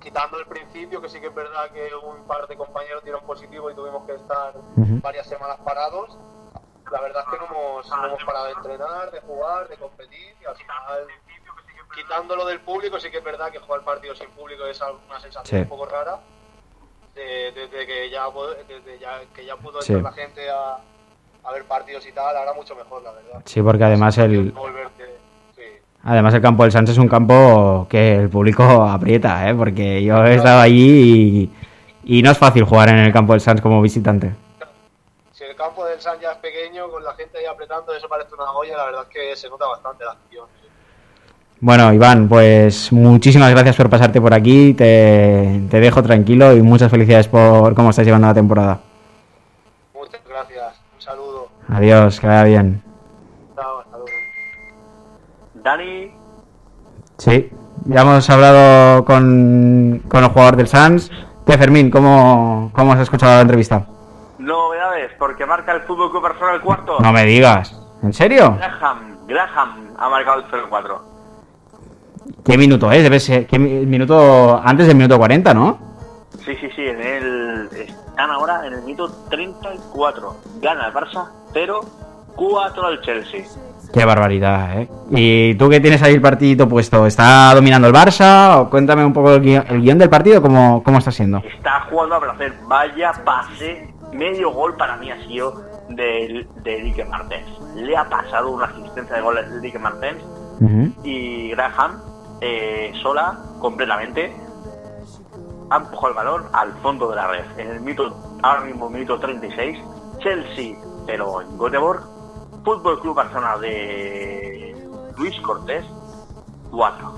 quitando el principio, que sí que es verdad que un par de compañeros dieron positivo y tuvimos que estar
Ujú.
varias semanas parados, la verdad es que no hemos, no hemos parado de entrenar, de jugar, de competir y al final, quitándolo del público, sí que es verdad que jugar partidos sin público es una sensación
Sí.
un poco rara. de- Desde que ya, desde ya, que ya pudo
Sí.
entrar la gente a, a ver partidos y tal, ahora mucho mejor, la verdad.
Sí, porque además el,
Volverte.
Además, el campo del Sánchez es un campo que el público aprieta, ¿eh? porque yo he estado allí y, y no es fácil jugar en el campo del Sánchez como visitante.
Si el campo del San ya es pequeño, con la gente ahí apretando, eso parece una olla, la verdad es que se nota bastante la acción.
Bueno, Iván, pues muchísimas gracias por pasarte por aquí, te, te dejo tranquilo y muchas felicidades por cómo estás llevando la temporada.
Muchas gracias, un saludo.
Adiós, que vaya bien.
Dani,
Sí, ya hemos hablado con, con el jugador del Sans. ¿Qué, Fermín? ¿Cómo, ¿Cómo has escuchado la entrevista?
novedades, porque marca el Fútbol Club Barcelona el cuarto.
No me digas. ¿En serio?
Graham, Graham ha marcado el 0-4.
¿Qué minuto es? Debe ser ¿qué mi- minuto antes del minuto 40, ¿no?
Sí, sí, sí, en el, están ahora en el minuto 34. Gana el Barça 0-4 al Chelsea.
Qué barbaridad, ¿eh? ¿Y tú qué tienes ahí el partidito puesto? ¿Está dominando el Barça? O cuéntame un poco el guion, el guion del partido, ¿cómo, cómo está siendo?
Está jugando a placer. Vaya pase, medio gol para mí ha sido de, de Enrique Martens. Le ha pasado una asistencia de gol a Enrique Martens
Ujú.
y Graham eh, sola completamente ha empujado el balón al fondo de la red. En el minuto, ahora mismo minuto 36, Chelsea, pero en Göteborg, Fútbol Club Barcelona de Luis Cortés, 4.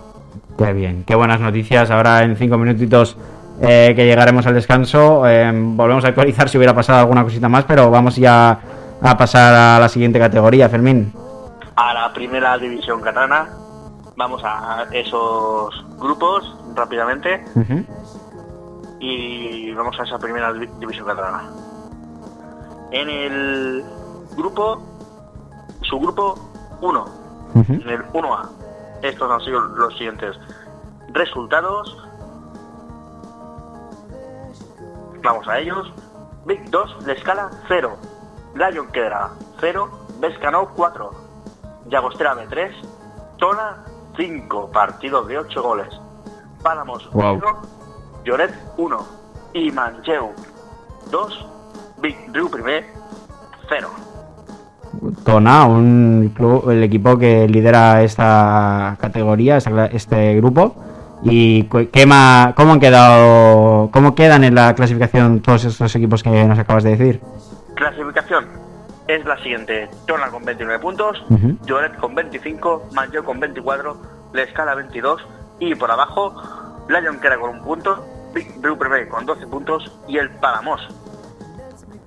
Qué bien, qué buenas noticias. Ahora en cinco minutitos eh, que llegaremos al descanso, eh, volvemos a actualizar si hubiera pasado alguna cosita más, pero vamos ya a pasar a la siguiente categoría, Fermín.
a la primera división catalana. Vamos a esos grupos rápidamente y vamos a esa primera divi- división catalana. En el grupo, su grupo 1,
Ujú.
en el 1A, estos han sido los siguientes resultados. Vamos a ellos. Big 2 de escala 0. Lion Quedra 0. Vescanó 4. Llagostera B3. Tona 5. Partidos de 8 goles. Pálamos
Wow.
1. Lloret 1. Y Mancheu 2. Big Riu primer 0.
Tona, un club, el equipo que lidera esta categoría, este grupo. ¿Y qué ma- cómo han quedado, cómo quedan en la clasificación todos estos equipos que nos acabas de decir?
Clasificación es la siguiente: Tona con 29 puntos. Lloret con 25, Mancheu con 24, La Escala 22 y por abajo Lion queda con un punto, Big Blue con 12 puntos y el Palamos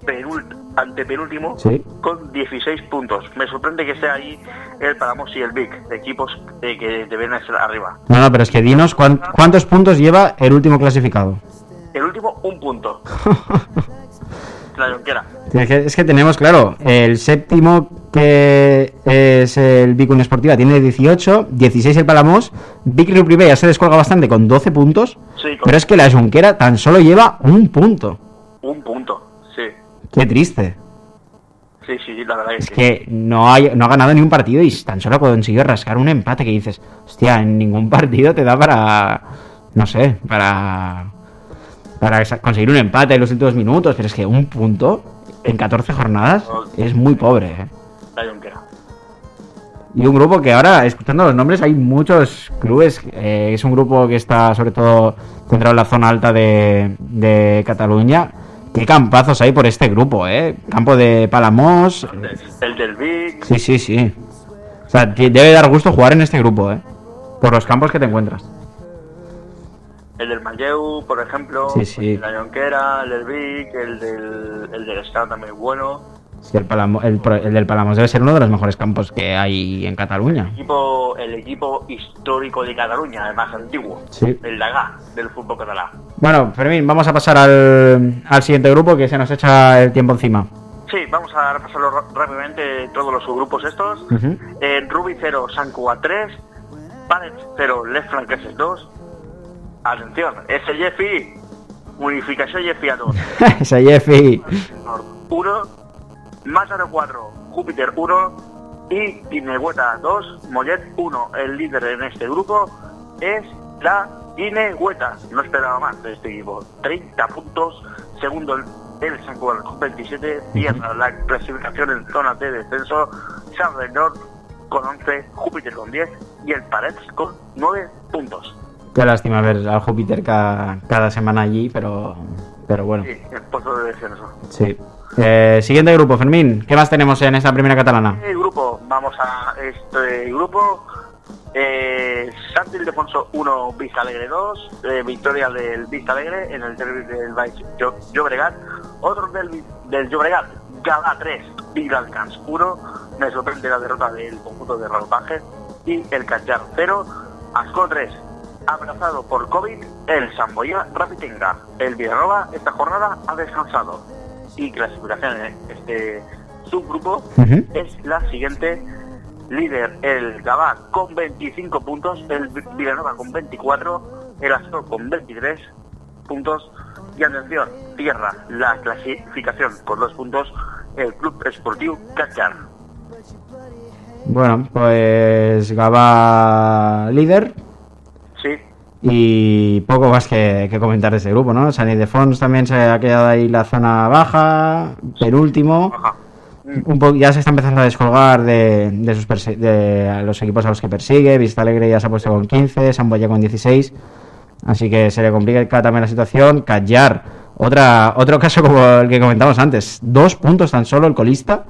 penult antepenúltimo
Sí.
con 16 puntos. Me sorprende que esté ahí el Palamos y el Big, equipos eh, que deberían estar arriba.
No, no, pero es que dinos cuán- cuántos puntos lleva el último clasificado.
El último, un punto. [LAUGHS] La.
Es que, es que tenemos, claro, el séptimo que es el Vic Unión Esportiva tiene 18, 16 el Palamos, Vic Río Privé ya se descuelga bastante con 12 puntos,
Sí, con
pero es que la Junquera tan solo lleva un punto.
un punto. Sí,
Qué triste.
sí, sí, la verdad que
Es
sí.
que no, hay, no ha ganado ni un partido y tan solo ha conseguido rascar un empate que dices, hostia, en ningún partido te da para, no sé, para, para conseguir un empate en los últimos minutos, pero es que un punto en 14 jornadas es muy pobre, ¿eh? Y un grupo que ahora, escuchando los nombres, hay muchos clubes. eh, es un grupo que está sobre todo centrado en la zona alta de, de Cataluña. Qué campazos hay por este grupo, ¿eh? Campo de Palamos.
El del Vic,
Sí, sí, sí. O sea, debe dar gusto jugar en este grupo, ¿eh? por los campos que te encuentras.
El del Mayeu, por ejemplo,
Sí, sí.
el de la Jonquera, el del Vic, el del, el del Estado también bueno.
Sí, el, Palamo- el del Palamos debe ser uno de los mejores campos que hay en Cataluña.
Equipo, el equipo histórico de Cataluña, el más antiguo.
Sí.
El Dagá del fútbol catalán.
Bueno, Fermín, vamos a pasar al, al siguiente grupo que se nos echa el tiempo encima.
Sí, vamos a repasarlo rápidamente todos los subgrupos estos.
Ujú.
Eh, Ruby 0, Sancuba 3, Panet 0, Left Franqueses 2. Atención, ese Jeffy, Unificación Jeffy a 2.
Esa Jeffy.
1, Mátaro 4, Júpiter 1 y Guinehueta 2, Mollet 1. El líder en este grupo es la Guinehueta. No esperaba más de este equipo. 30 puntos. Segundo el, el San Juan con 27. Cierra la clasificación en zona de descenso. San Reynor con 11, Júpiter con 10 y el Parets con 9 puntos.
Qué lástima ver al Júpiter ca- cada, semana allí, pero, pero bueno.
Sí, el puesto de descenso.
Sí. Eh, siguiente grupo, Fermín. ¿Qué más tenemos en esta primera catalana?
El grupo, vamos a este grupo. Eh, Santi Ildefonso 1, Vista Alegre 2, eh, victoria del Vista Alegre en el derbi del Llobregat, otro del, del Llobregat, Gala 3, Vilalcans 1, me sorprende la derrota del conjunto de Ralpaje y el Cachar 0, Asco 3, abrazado por COVID, el Samboya Rapitinga, el Villanova esta jornada ha descansado y clasificación en este subgrupo es la siguiente. Líder el Gabá con 25 puntos, el Vi- Villanova con 24, el Astor con 23 puntos y atención, cierra la clasificación por dos puntos el Club Esportivo Cachar.
Bueno, pues Gaba líder y poco más que, que comentar de ese grupo, ¿no? San Ildefonso también se ha quedado ahí la zona baja, penúltimo. Un po- ya se está empezando a descolgar de, de, sus de los equipos a los que persigue. Vista Alegre ya se ha puesto con 15, San Boya con 16. Así que se le complica también la situación. Callar, otra, otro caso como el que comentamos antes. Dos puntos tan solo el colista.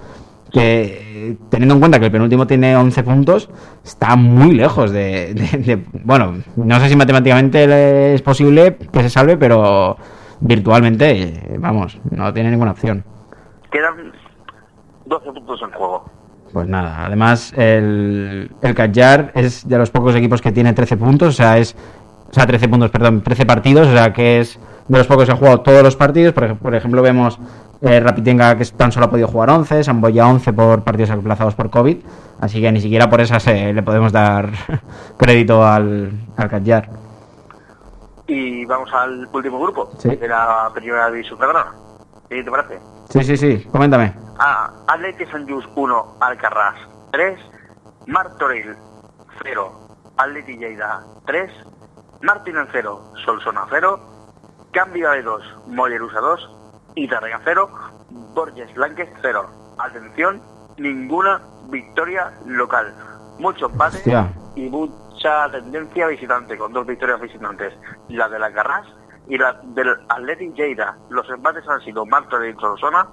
Que eh, teniendo en cuenta que el penúltimo tiene 11 puntos, está muy lejos de, de- de- Bueno, no sé si matemáticamente es posible que se salve, pero virtualmente, vamos, no tiene ninguna opción.
Quedan 12 puntos en juego.
Pues nada, además el, el Cagliar es de los pocos equipos que tiene 13 puntos, o sea, es o sea, 13 puntos, perdón, 13 partidos, o sea, que es de los pocos que ha jugado todos los partidos, por ejemplo, vemos eh, Rapitenga que tan solo ha podido jugar 11, Samboya 11 por partidos aplazados por COVID, así que ni siquiera por esas eh, le podemos dar [LAUGHS] crédito al, al Cagliar.
Y vamos al último grupo
Sí.
de la primera división catalana. ¿Qué te parece?
Sí, sí, sí, coméntame.
A. Atleti Sant Just 1, Alcarràs 3, Martorell 0, Atleti Lleida 3, Martínez 0, Solsona 0, Cambio de 2, Mollerusa 2, Itarrega 0, Borges Blanques 0. Atención, ninguna victoria local. Mucho empate
Hostia.
y mucha tendencia visitante, con dos victorias visitantes. La de la Carras y la del Athletic Lleida. Los empates han sido Martorell y Solsona,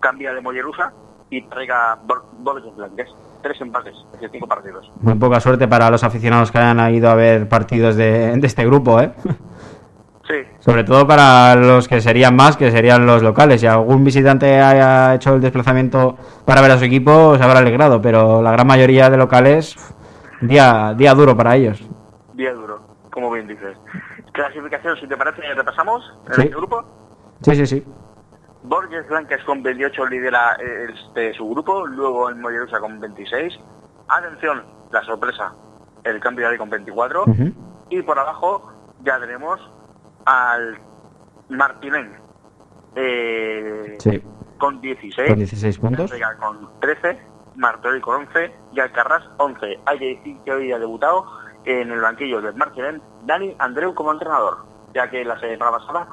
Cambia de Mollerusa y Tarrega Bor- Borges Blanques. Tres empates de cinco partidos.
Muy poca suerte para los aficionados que hayan ido a ver partidos de, de este grupo, ¿eh?
Sí,
Sobre todo para los que serían más, que serían los locales. Si algún visitante haya hecho el desplazamiento para ver a su equipo, se habrá alegrado, pero la gran mayoría de locales, día, día duro para ellos.
día duro, como bien dices. Clasificación, si te parece, repasamos en
Sí.
este grupo.
Sí, sí, sí.
Borges Blancas con 28 lidera este, su grupo, luego el Mollerusa con 26. Atención, la sorpresa, el cambio de con 24.
Ujú.
Y por abajo ya tenemos al Martínez eh,
Sí,
con 16.
con 16 puntos.
Con 13, Martorell con 11 y Alcarrás 11. Hay que decir que hoy ha debutado en el banquillo del Martínez Dani Andreu como entrenador, ya que la semana pasada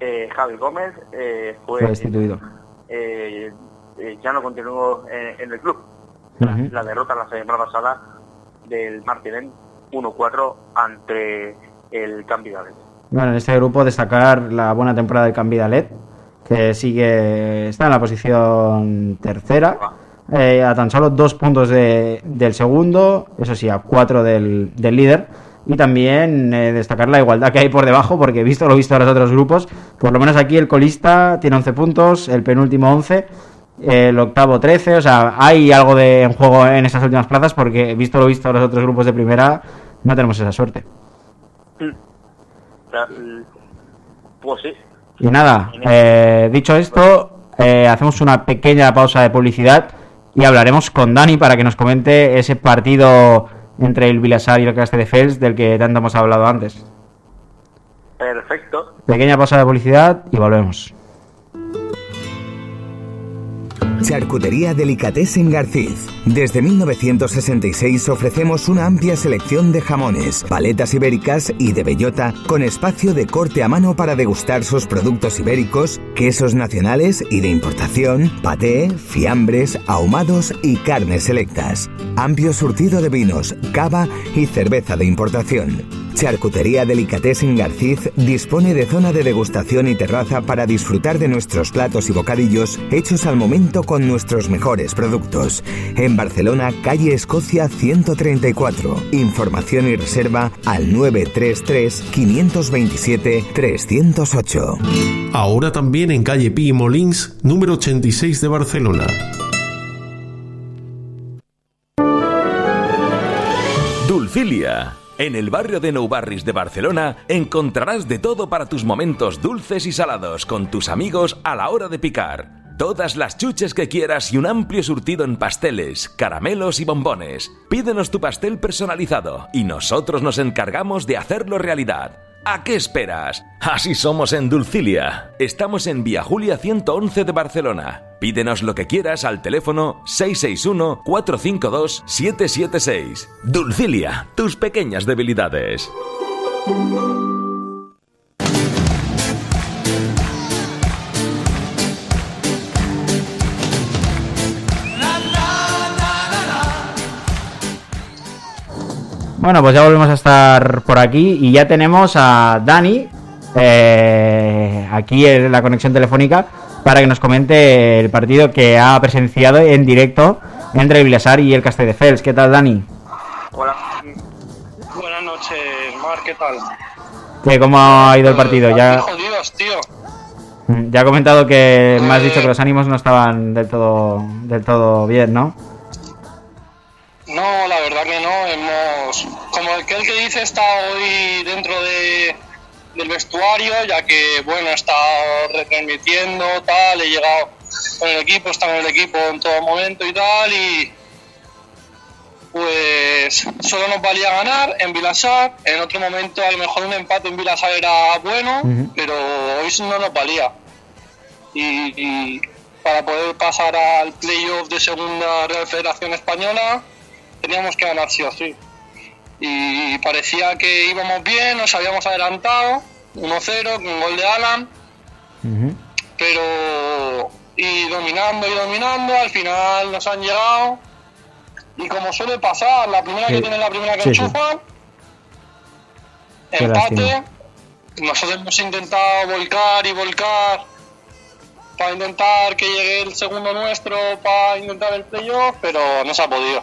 eh, Javi Gómez eh, fue,
Fue destituido.
ya no continuó en, en el club. La derrota la semana pasada del Martínez 1-4 ante el Campidalet.
Bueno, en este grupo destacar la buena temporada del Cambidalet, que sigue está en la posición tercera, eh, a tan solo dos puntos de- del segundo, eso sí, a cuatro del, del líder. Y también eh, destacar la igualdad que hay por debajo, porque visto lo visto de los otros grupos, por lo menos aquí el colista tiene 11 puntos, el penúltimo 11, el octavo 13, o sea, hay algo de en juego en estas últimas plazas, porque visto lo visto de los otros grupos de primera, no tenemos esa suerte.
Pues sí.
Y nada, eh, dicho esto, eh, hacemos una pequeña pausa de publicidad y hablaremos con Dani para que nos comente ese partido entre el Vilasar y el Castelldefels del que tanto hemos hablado antes.
Perfecto.
Pequeña pausa de publicidad y volvemos.
Charcutería Delicatessen Garciz. Desde 1966 ofrecemos una amplia selección de jamones, paletas ibéricas y de bellota con espacio de corte a mano para degustar sus productos ibéricos, quesos nacionales y de importación, paté, fiambres, ahumados y carnes selectas. Amplio surtido de vinos, cava y cerveza de importación. Charcutería Delicatessen Garciz dispone de zona de degustación y terraza para disfrutar de nuestros platos y bocadillos hechos al momento con nuestros mejores productos. En Barcelona, calle Escocia 134. Información y reserva al 933 527 308.
Ahora también en calle Pi y Molins, número 86 de Barcelona.
Dulcilia. En el barrio de Nou Barris de Barcelona encontrarás de todo para tus momentos dulces y salados con tus amigos a la hora de picar. Todas las chuches que quieras y un amplio surtido en pasteles, caramelos y bombones. Pídenos tu pastel personalizado y nosotros nos encargamos de hacerlo realidad. ¿A qué esperas? Así somos en Dulcilia. Estamos en Vía Julia 111 de Barcelona. Pídenos lo que quieras al teléfono 661-452-776. Dulcilia, tus pequeñas debilidades.
Bueno, pues ya volvemos a estar por aquí y ya tenemos a Dani eh, aquí en la conexión telefónica para que nos comente el partido que ha presenciado en directo entre el Vilasar y el Castelldefels. ¿Qué tal, Dani?
Hola. Buenas noches, Mar, ¿qué tal?
¿Qué, ¿Cómo ha ido el partido? Ya,
jodidos, tío.
ya ha comentado que me has dicho que los ánimos no estaban del todo, del todo bien, ¿no?
No, la verdad que no. Hemos, como aquel que dice, está hoy dentro de, del vestuario, ya que, bueno, estado retransmitiendo, tal, he llegado con el equipo, está con el equipo en todo momento y tal, y pues solo nos valía ganar en Vilasar. En otro momento, a lo mejor un empate en Vilasar era bueno, pero hoy no nos valía. Y, y para poder pasar al playoff de Segunda Real Federación Española, teníamos que ganar sí o sí. Y parecía que íbamos bien, nos habíamos adelantado, 1-0 con gol de Alan, pero y dominando y dominando, al final nos han llegado. Y como suele pasar, la primera
Sí.
que tiene la primera que
Sí,
enchufa, empate. Nosotros hemos intentado volcar y volcar para intentar que llegue el segundo nuestro para intentar el playoff, pero no se ha podido.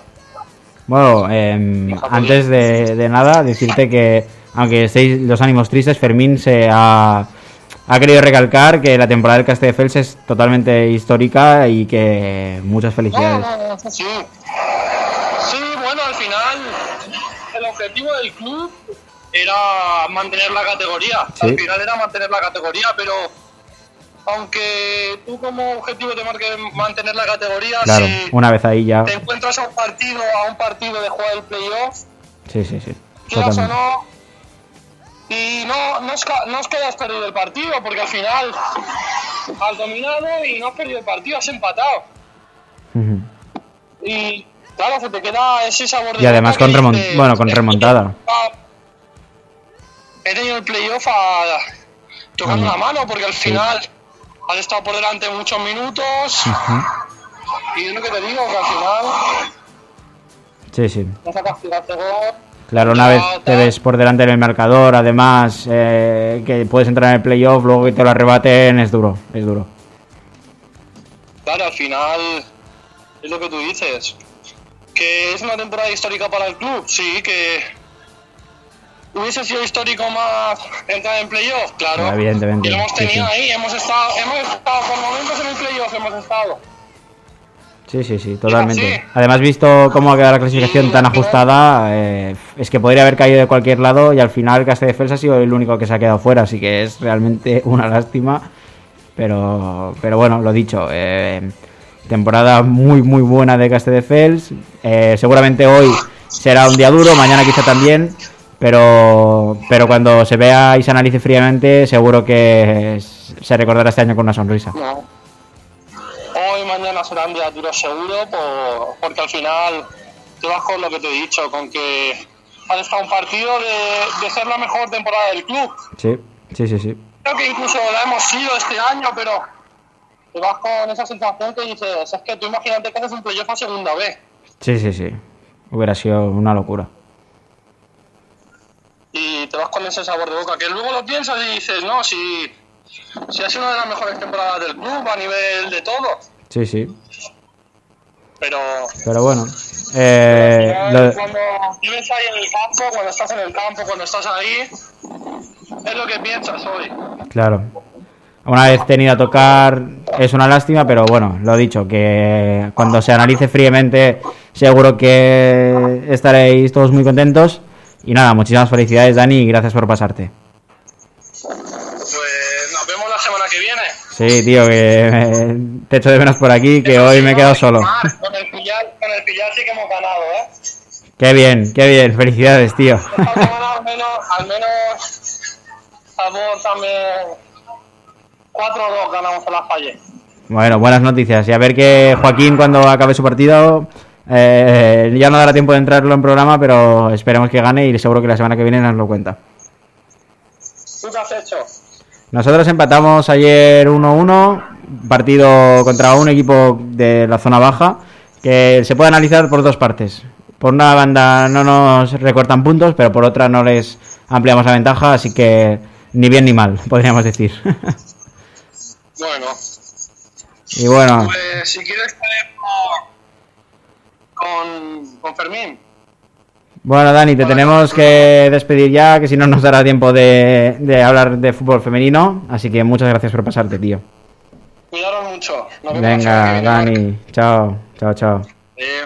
Bueno, em, antes de, de nada, decirte que, aunque estéis los ánimos tristes, Fermín se ha, ha querido recalcar que la temporada del Castelldefels es totalmente histórica y que muchas felicidades.
sí. Sí, bueno, al final el objetivo del club era mantener la categoría.
Sí.
Al final era mantener la categoría, pero aunque tú como objetivo te marques mantener la categoría,
Claro,
si
una vez ahí ya.
te encuentras a un partido, a un partido de jugar el playoff,
Sí, sí, sí.
quieras o no, y no, no, ca- no es que hayas perdido el partido, porque al final has dominado y no has perdido el partido, has empatado. Y claro, se te queda ese sabor de
Y además con,
que
remon-
dices,
bueno, con remontada.
"Ah, He tenido el playoff a, tocando la mano, porque al
Sí.
Has estado por delante muchos minutos. Y es lo que te digo, que al final
Sí, sí.
no sacas.
Claro, una vez te ves por delante del marcador, además eh, que puedes entrar en el playoff, luego que te lo arrebaten, es duro, es duro.
Claro, al final es lo que tú dices. Que es una temporada histórica para el club, sí, que hubiese sido histórico más entrar en playoff, claro.
Evidentemente.
Y lo hemos tenido
sí.
ahí, hemos estado, hemos estado por momentos en el playoff, hemos estado.
Sí, sí, sí, totalmente. Además, visto cómo ha quedado la clasificación tan ajustada, eh, es que podría haber caído de cualquier lado y al final Castelldefels ha sido el único que se ha quedado fuera, así que es realmente [LAUGHS] una lástima. Pero, pero bueno, lo dicho, eh, temporada muy, muy buena de Castelldefels. Eh, seguramente hoy será un día duro, mañana quizá también, pero, pero cuando se vea y se analice fríamente, seguro que se recordará este año con una sonrisa.
No. Hoy, mañana serán días duros seguro, por- porque al final te vas con lo que te he dicho, con que has estado un partido de, de ser la mejor temporada del club.
Sí, sí, sí, sí.
Creo que incluso la hemos sido este año, pero te vas con esa sensación que dices, es que tú imagínate que haces un playoff a segunda vez
Sí, sí, sí. Hubiera sido una locura.
Y te vas con ese sabor de boca, que luego lo piensas y dices, no, si, si ha sido una de las mejores temporadas del club a nivel de todo,
Sí, sí.
pero
Pero bueno. Eh, lo-
final, Cuando vives ahí en el campo, cuando estás en el campo, cuando estás ahí, es lo que piensas hoy.
claro. Una vez tenido a tocar es una lástima, pero bueno, lo dicho, que cuando se analice fríamente seguro que estaréis todos muy contentos. Y nada, muchísimas felicidades Dani y gracias por pasarte.
Pues nos vemos la semana que viene.
Sí, tío, que te echo de menos por aquí, que hoy me he quedado solo.
Con el pillar, con el pillar sí que hemos ganado, ¿eh?
Qué bien, qué bien, felicidades, tío.
Al menos, al menos, también 4-2 ganamos a la falle.
Bueno, buenas noticias. Y a ver que Joaquín cuando acabe su partido eh, ya no dará tiempo de entrarlo en programa, pero esperemos que gane y seguro que la semana que viene nos lo cuenta.
¿Tú qué has hecho?
Nosotros empatamos ayer 1-1, partido contra un equipo de la zona baja, que se puede analizar por dos partes. Por una banda no nos recortan puntos, pero por otra no les ampliamos la ventaja, así que ni bien ni mal, [LAUGHS] podríamos decir.
Bueno,
y bueno,
pues si quieres tenemos con, con Fermín.
bueno Dani, te tenemos que despedir ya, que si no nos dará tiempo de, de hablar de fútbol femenino, así que muchas gracias por pasarte, tío.
Cuidaros mucho. Nos vemos
Venga. Dani, chao, chao, chao.
Eh,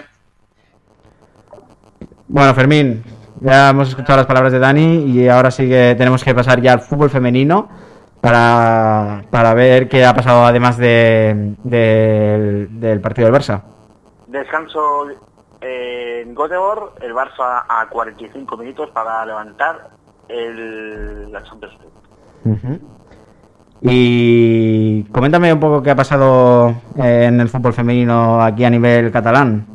Bueno, Fermín, ya hemos escuchado las palabras de Dani y ahora sí que tenemos que pasar ya al fútbol femenino para, para ver qué ha pasado además de, del- del partido del Barça.
Descanso eh, en Göteborg, el Barça a 45 minutos para levantar el, la Champions League.
Y coméntame un poco qué ha pasado eh, en el fútbol femenino aquí a nivel catalán.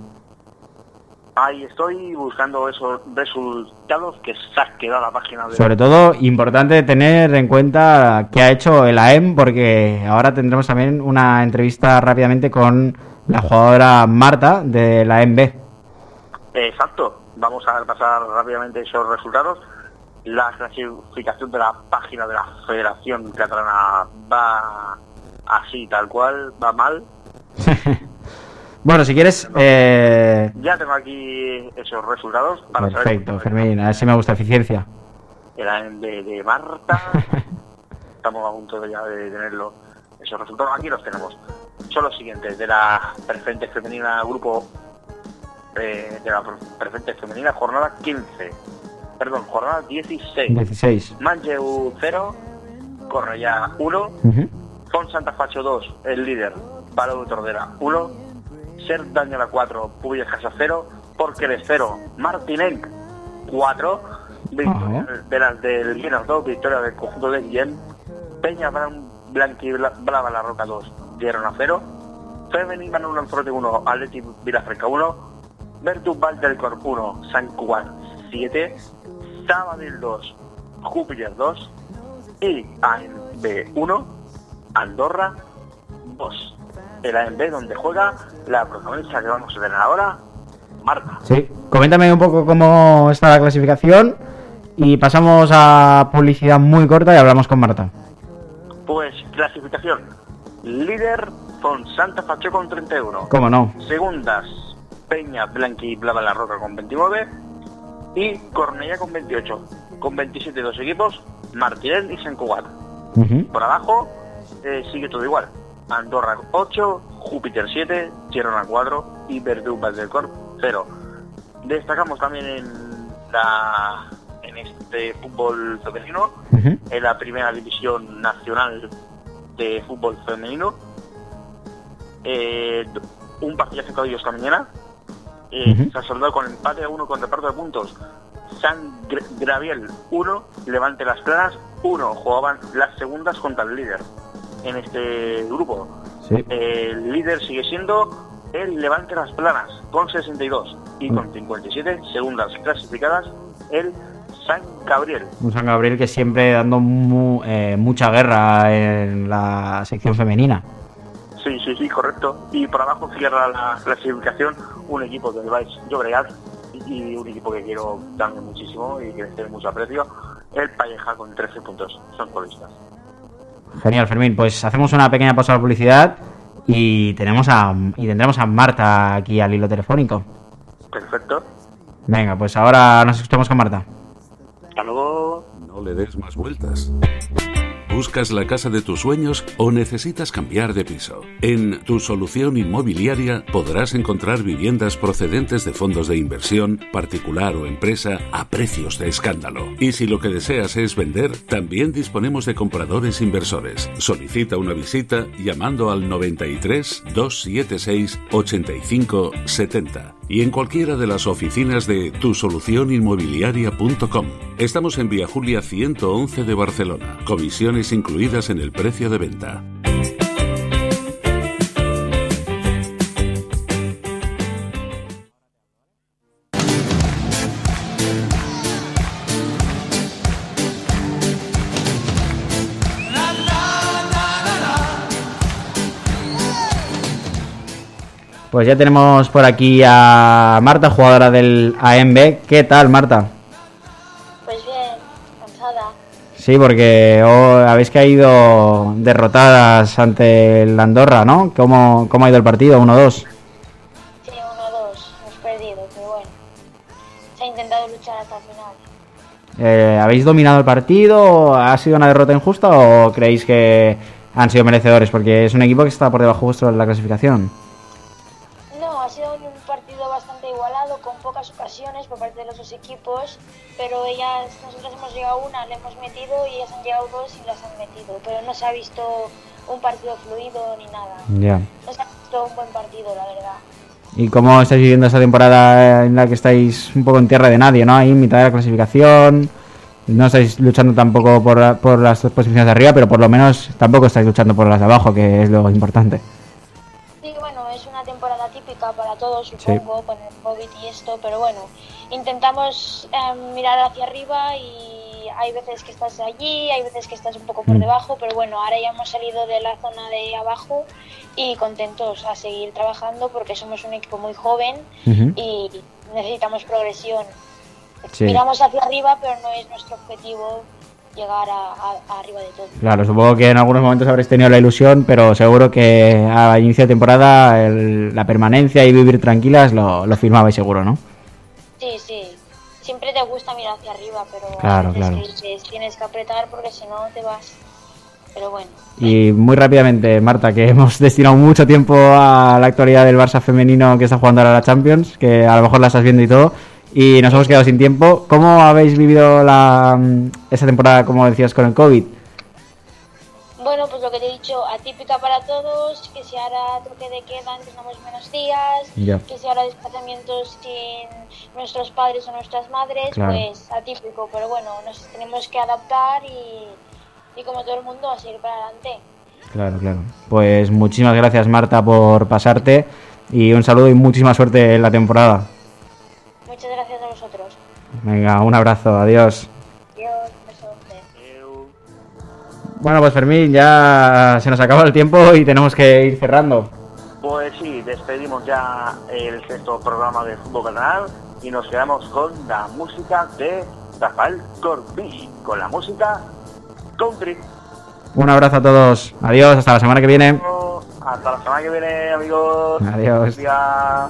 Ahí estoy buscando esos resultados que se ha quedado la página de...
Sobre todo, importante tener en cuenta qué ha hecho el AEM, porque ahora tendremos también una entrevista rápidamente con la jugadora Marta de la AEM B.
Exacto. Vamos a pasar rápidamente esos resultados. La clasificación de la página de la Federación Catalana va así, tal cual, va mal. [LAUGHS]
Bueno, si quieres, eh,
Ya tengo aquí esos resultados para saber
perfecto, Fermín, a ver si me gusta eficiencia.
el AMB de Marta. [LAUGHS] Estamos a punto de ya de tenerlo. Esos resultados aquí los tenemos. Son los siguientes. De la preferente femenina grupo eh, de la preferente femenina jornada 15. Perdón, jornada 16.
16.
Manlleu 0, Cornellá 1,
Ujú.
Font Santa Facho 2, el líder, Palau de Tordera 1, Ser Dañola 4, Pubillas Casa 0, Porqueres 0, Martinenc 4, victoria de las del Llenas 2, victoria del conjunto de Guillem, Peña Blan- Blanqui Bla- Blava La Roca 2, Gerona 0, Femení Manuel Lanzarote 1, Atleti Vilafranca 1, Virtus Valdelcorp 1, San Cugat 7, Sabadell 2, Júpiter 2 y AMB 1, Andorra 2. El AMB donde juega la protagonista que vamos a tener ahora, Marta.
Sí, coméntame un poco cómo está la clasificación y pasamos a publicidad muy corta y hablamos con Marta.
Pues clasificación. Líder Santa Facho con 31.
¿Cómo no?
Segundas, Peña, Blanqui y Blava La Roca con 29. Y Cornella con 28. Con 27 dos equipos, Martirén y San Cugat. Por abajo eh, sigue todo igual. Andorra 8, Júpiter 7, Girona 4 y Verdú Corp 0. Destacamos también en la en este fútbol femenino, en la primera división nacional de fútbol femenino, eh, un partido de ellos esta mañana, eh, se ha soldado con empate a uno con reparto de puntos. San Graviel 1, Levante las Planas 1, jugaban las segundas contra el líder en este grupo. El líder sigue siendo el Levante las Planas con 62 y con 57 segundas clasificadas. El San Gabriel.
Un San Gabriel que siempre dando eh, mucha guerra en la sección femenina.
Sí, sí, sí, correcto. Y por abajo cierra la clasificación un equipo del Vice Llobregat y un equipo que quiero darme muchísimo y que les tiene mucho aprecio, el Palleja con 13 puntos. Son colistas.
Genial, Fermín. Pues hacemos una pequeña pausa de publicidad y tenemos a y tendremos a Marta aquí al hilo telefónico.
Perfecto.
Venga, pues ahora nos escuchamos con Marta.
Le des más vueltas. ¿Buscas la casa de tus sueños o necesitas cambiar de piso? En Tu Solución Inmobiliaria podrás encontrar viviendas procedentes de fondos de inversión, particular o empresa, a precios de escándalo. Y si lo que deseas es vender, también disponemos de compradores inversores. Solicita una visita llamando al 93 276 85 70 y en cualquiera de las oficinas de tusolucioninmobiliaria.com. Estamos en Vía Julia 111 de Barcelona. Comisiones incluidas en el precio de venta.
Pues ya tenemos por aquí a Marta, jugadora del AMB. ¿Qué tal, Marta?
Pues bien, cansada.
Sí, porque habéis caído derrotadas ante el Andorra, ¿no? ¿Cómo, cómo ha ido el partido?
1-2. Sí, 1-2. Hemos perdido, pero bueno. Se ha intentado luchar hasta el final.
Eh, ¿Habéis dominado el partido? ¿Ha sido una derrota injusta o creéis que han sido merecedores? Porque es un equipo que está por debajo vuestro en la clasificación.
Por parte de los dos equipos, pero ellas, nosotros hemos llegado una, le hemos metido y ellas han llegado dos y las han metido, pero no se ha visto un partido fluido ni nada.
Ya.
No se ha visto un buen partido, la verdad.
¿Y cómo estáis viviendo esta temporada en la que estáis un poco en tierra de nadie, ¿no? Ahí en mitad de la clasificación, no estáis luchando tampoco por, por las dos posiciones de arriba, pero por lo menos tampoco estáis luchando por las de abajo, que es lo importante
todos, supongo, con el COVID y esto, pero bueno, intentamos em, mirar hacia arriba y hay veces que estás allí, hay veces que estás un poco por mm. debajo, pero bueno, ahora ya hemos salido de la zona de abajo y contentos a seguir trabajando porque somos un equipo muy joven y necesitamos progresión. Miramos hacia arriba, pero no es nuestro objetivo llegar a, arriba de todo.
Claro, supongo que en algunos momentos habréis tenido la ilusión, pero seguro que a inicio de temporada la permanencia y vivir tranquilas lo, lo firmabais seguro, ¿no?
Sí, sí. Siempre te gusta mirar hacia arriba, pero
claro, claro.
tienes que apretar porque si no te vas. Pero bueno.
Y muy rápidamente, Marta, que [LAUGHS] hemos destinado mucho tiempo a la actualidad del Barça femenino que está jugando ahora la Champions, que a lo mejor la estás viendo y todo y nos hemos quedado sin tiempo. ¿Cómo habéis vivido la, mm, esa temporada, como decías, con el COVID?
Bueno, pues lo que te he dicho, atípica para todos, que si ahora toque de queda tenemos menos días, que si ahora desplazamientos sin nuestros padres o nuestras madres, pues atípico, pero bueno, nos tenemos que adaptar y, y como todo el mundo a seguir para adelante.
Claro, claro. Pues muchísimas gracias Marta por pasarte y un saludo y muchísima suerte en la temporada.
Muchas gracias a vosotros.
Venga, un abrazo, adiós.
Adiós,
Bueno, pues Fermín, ya se nos acaba el tiempo y tenemos que ir cerrando.
Pues sí, despedimos ya el sexto programa de Fútbol Canal y nos quedamos con la música de Rafael Corbí, con la música country.
Un abrazo a todos, adiós, hasta la semana que viene.
Hasta la semana que viene, amigos.
Adiós.
Día.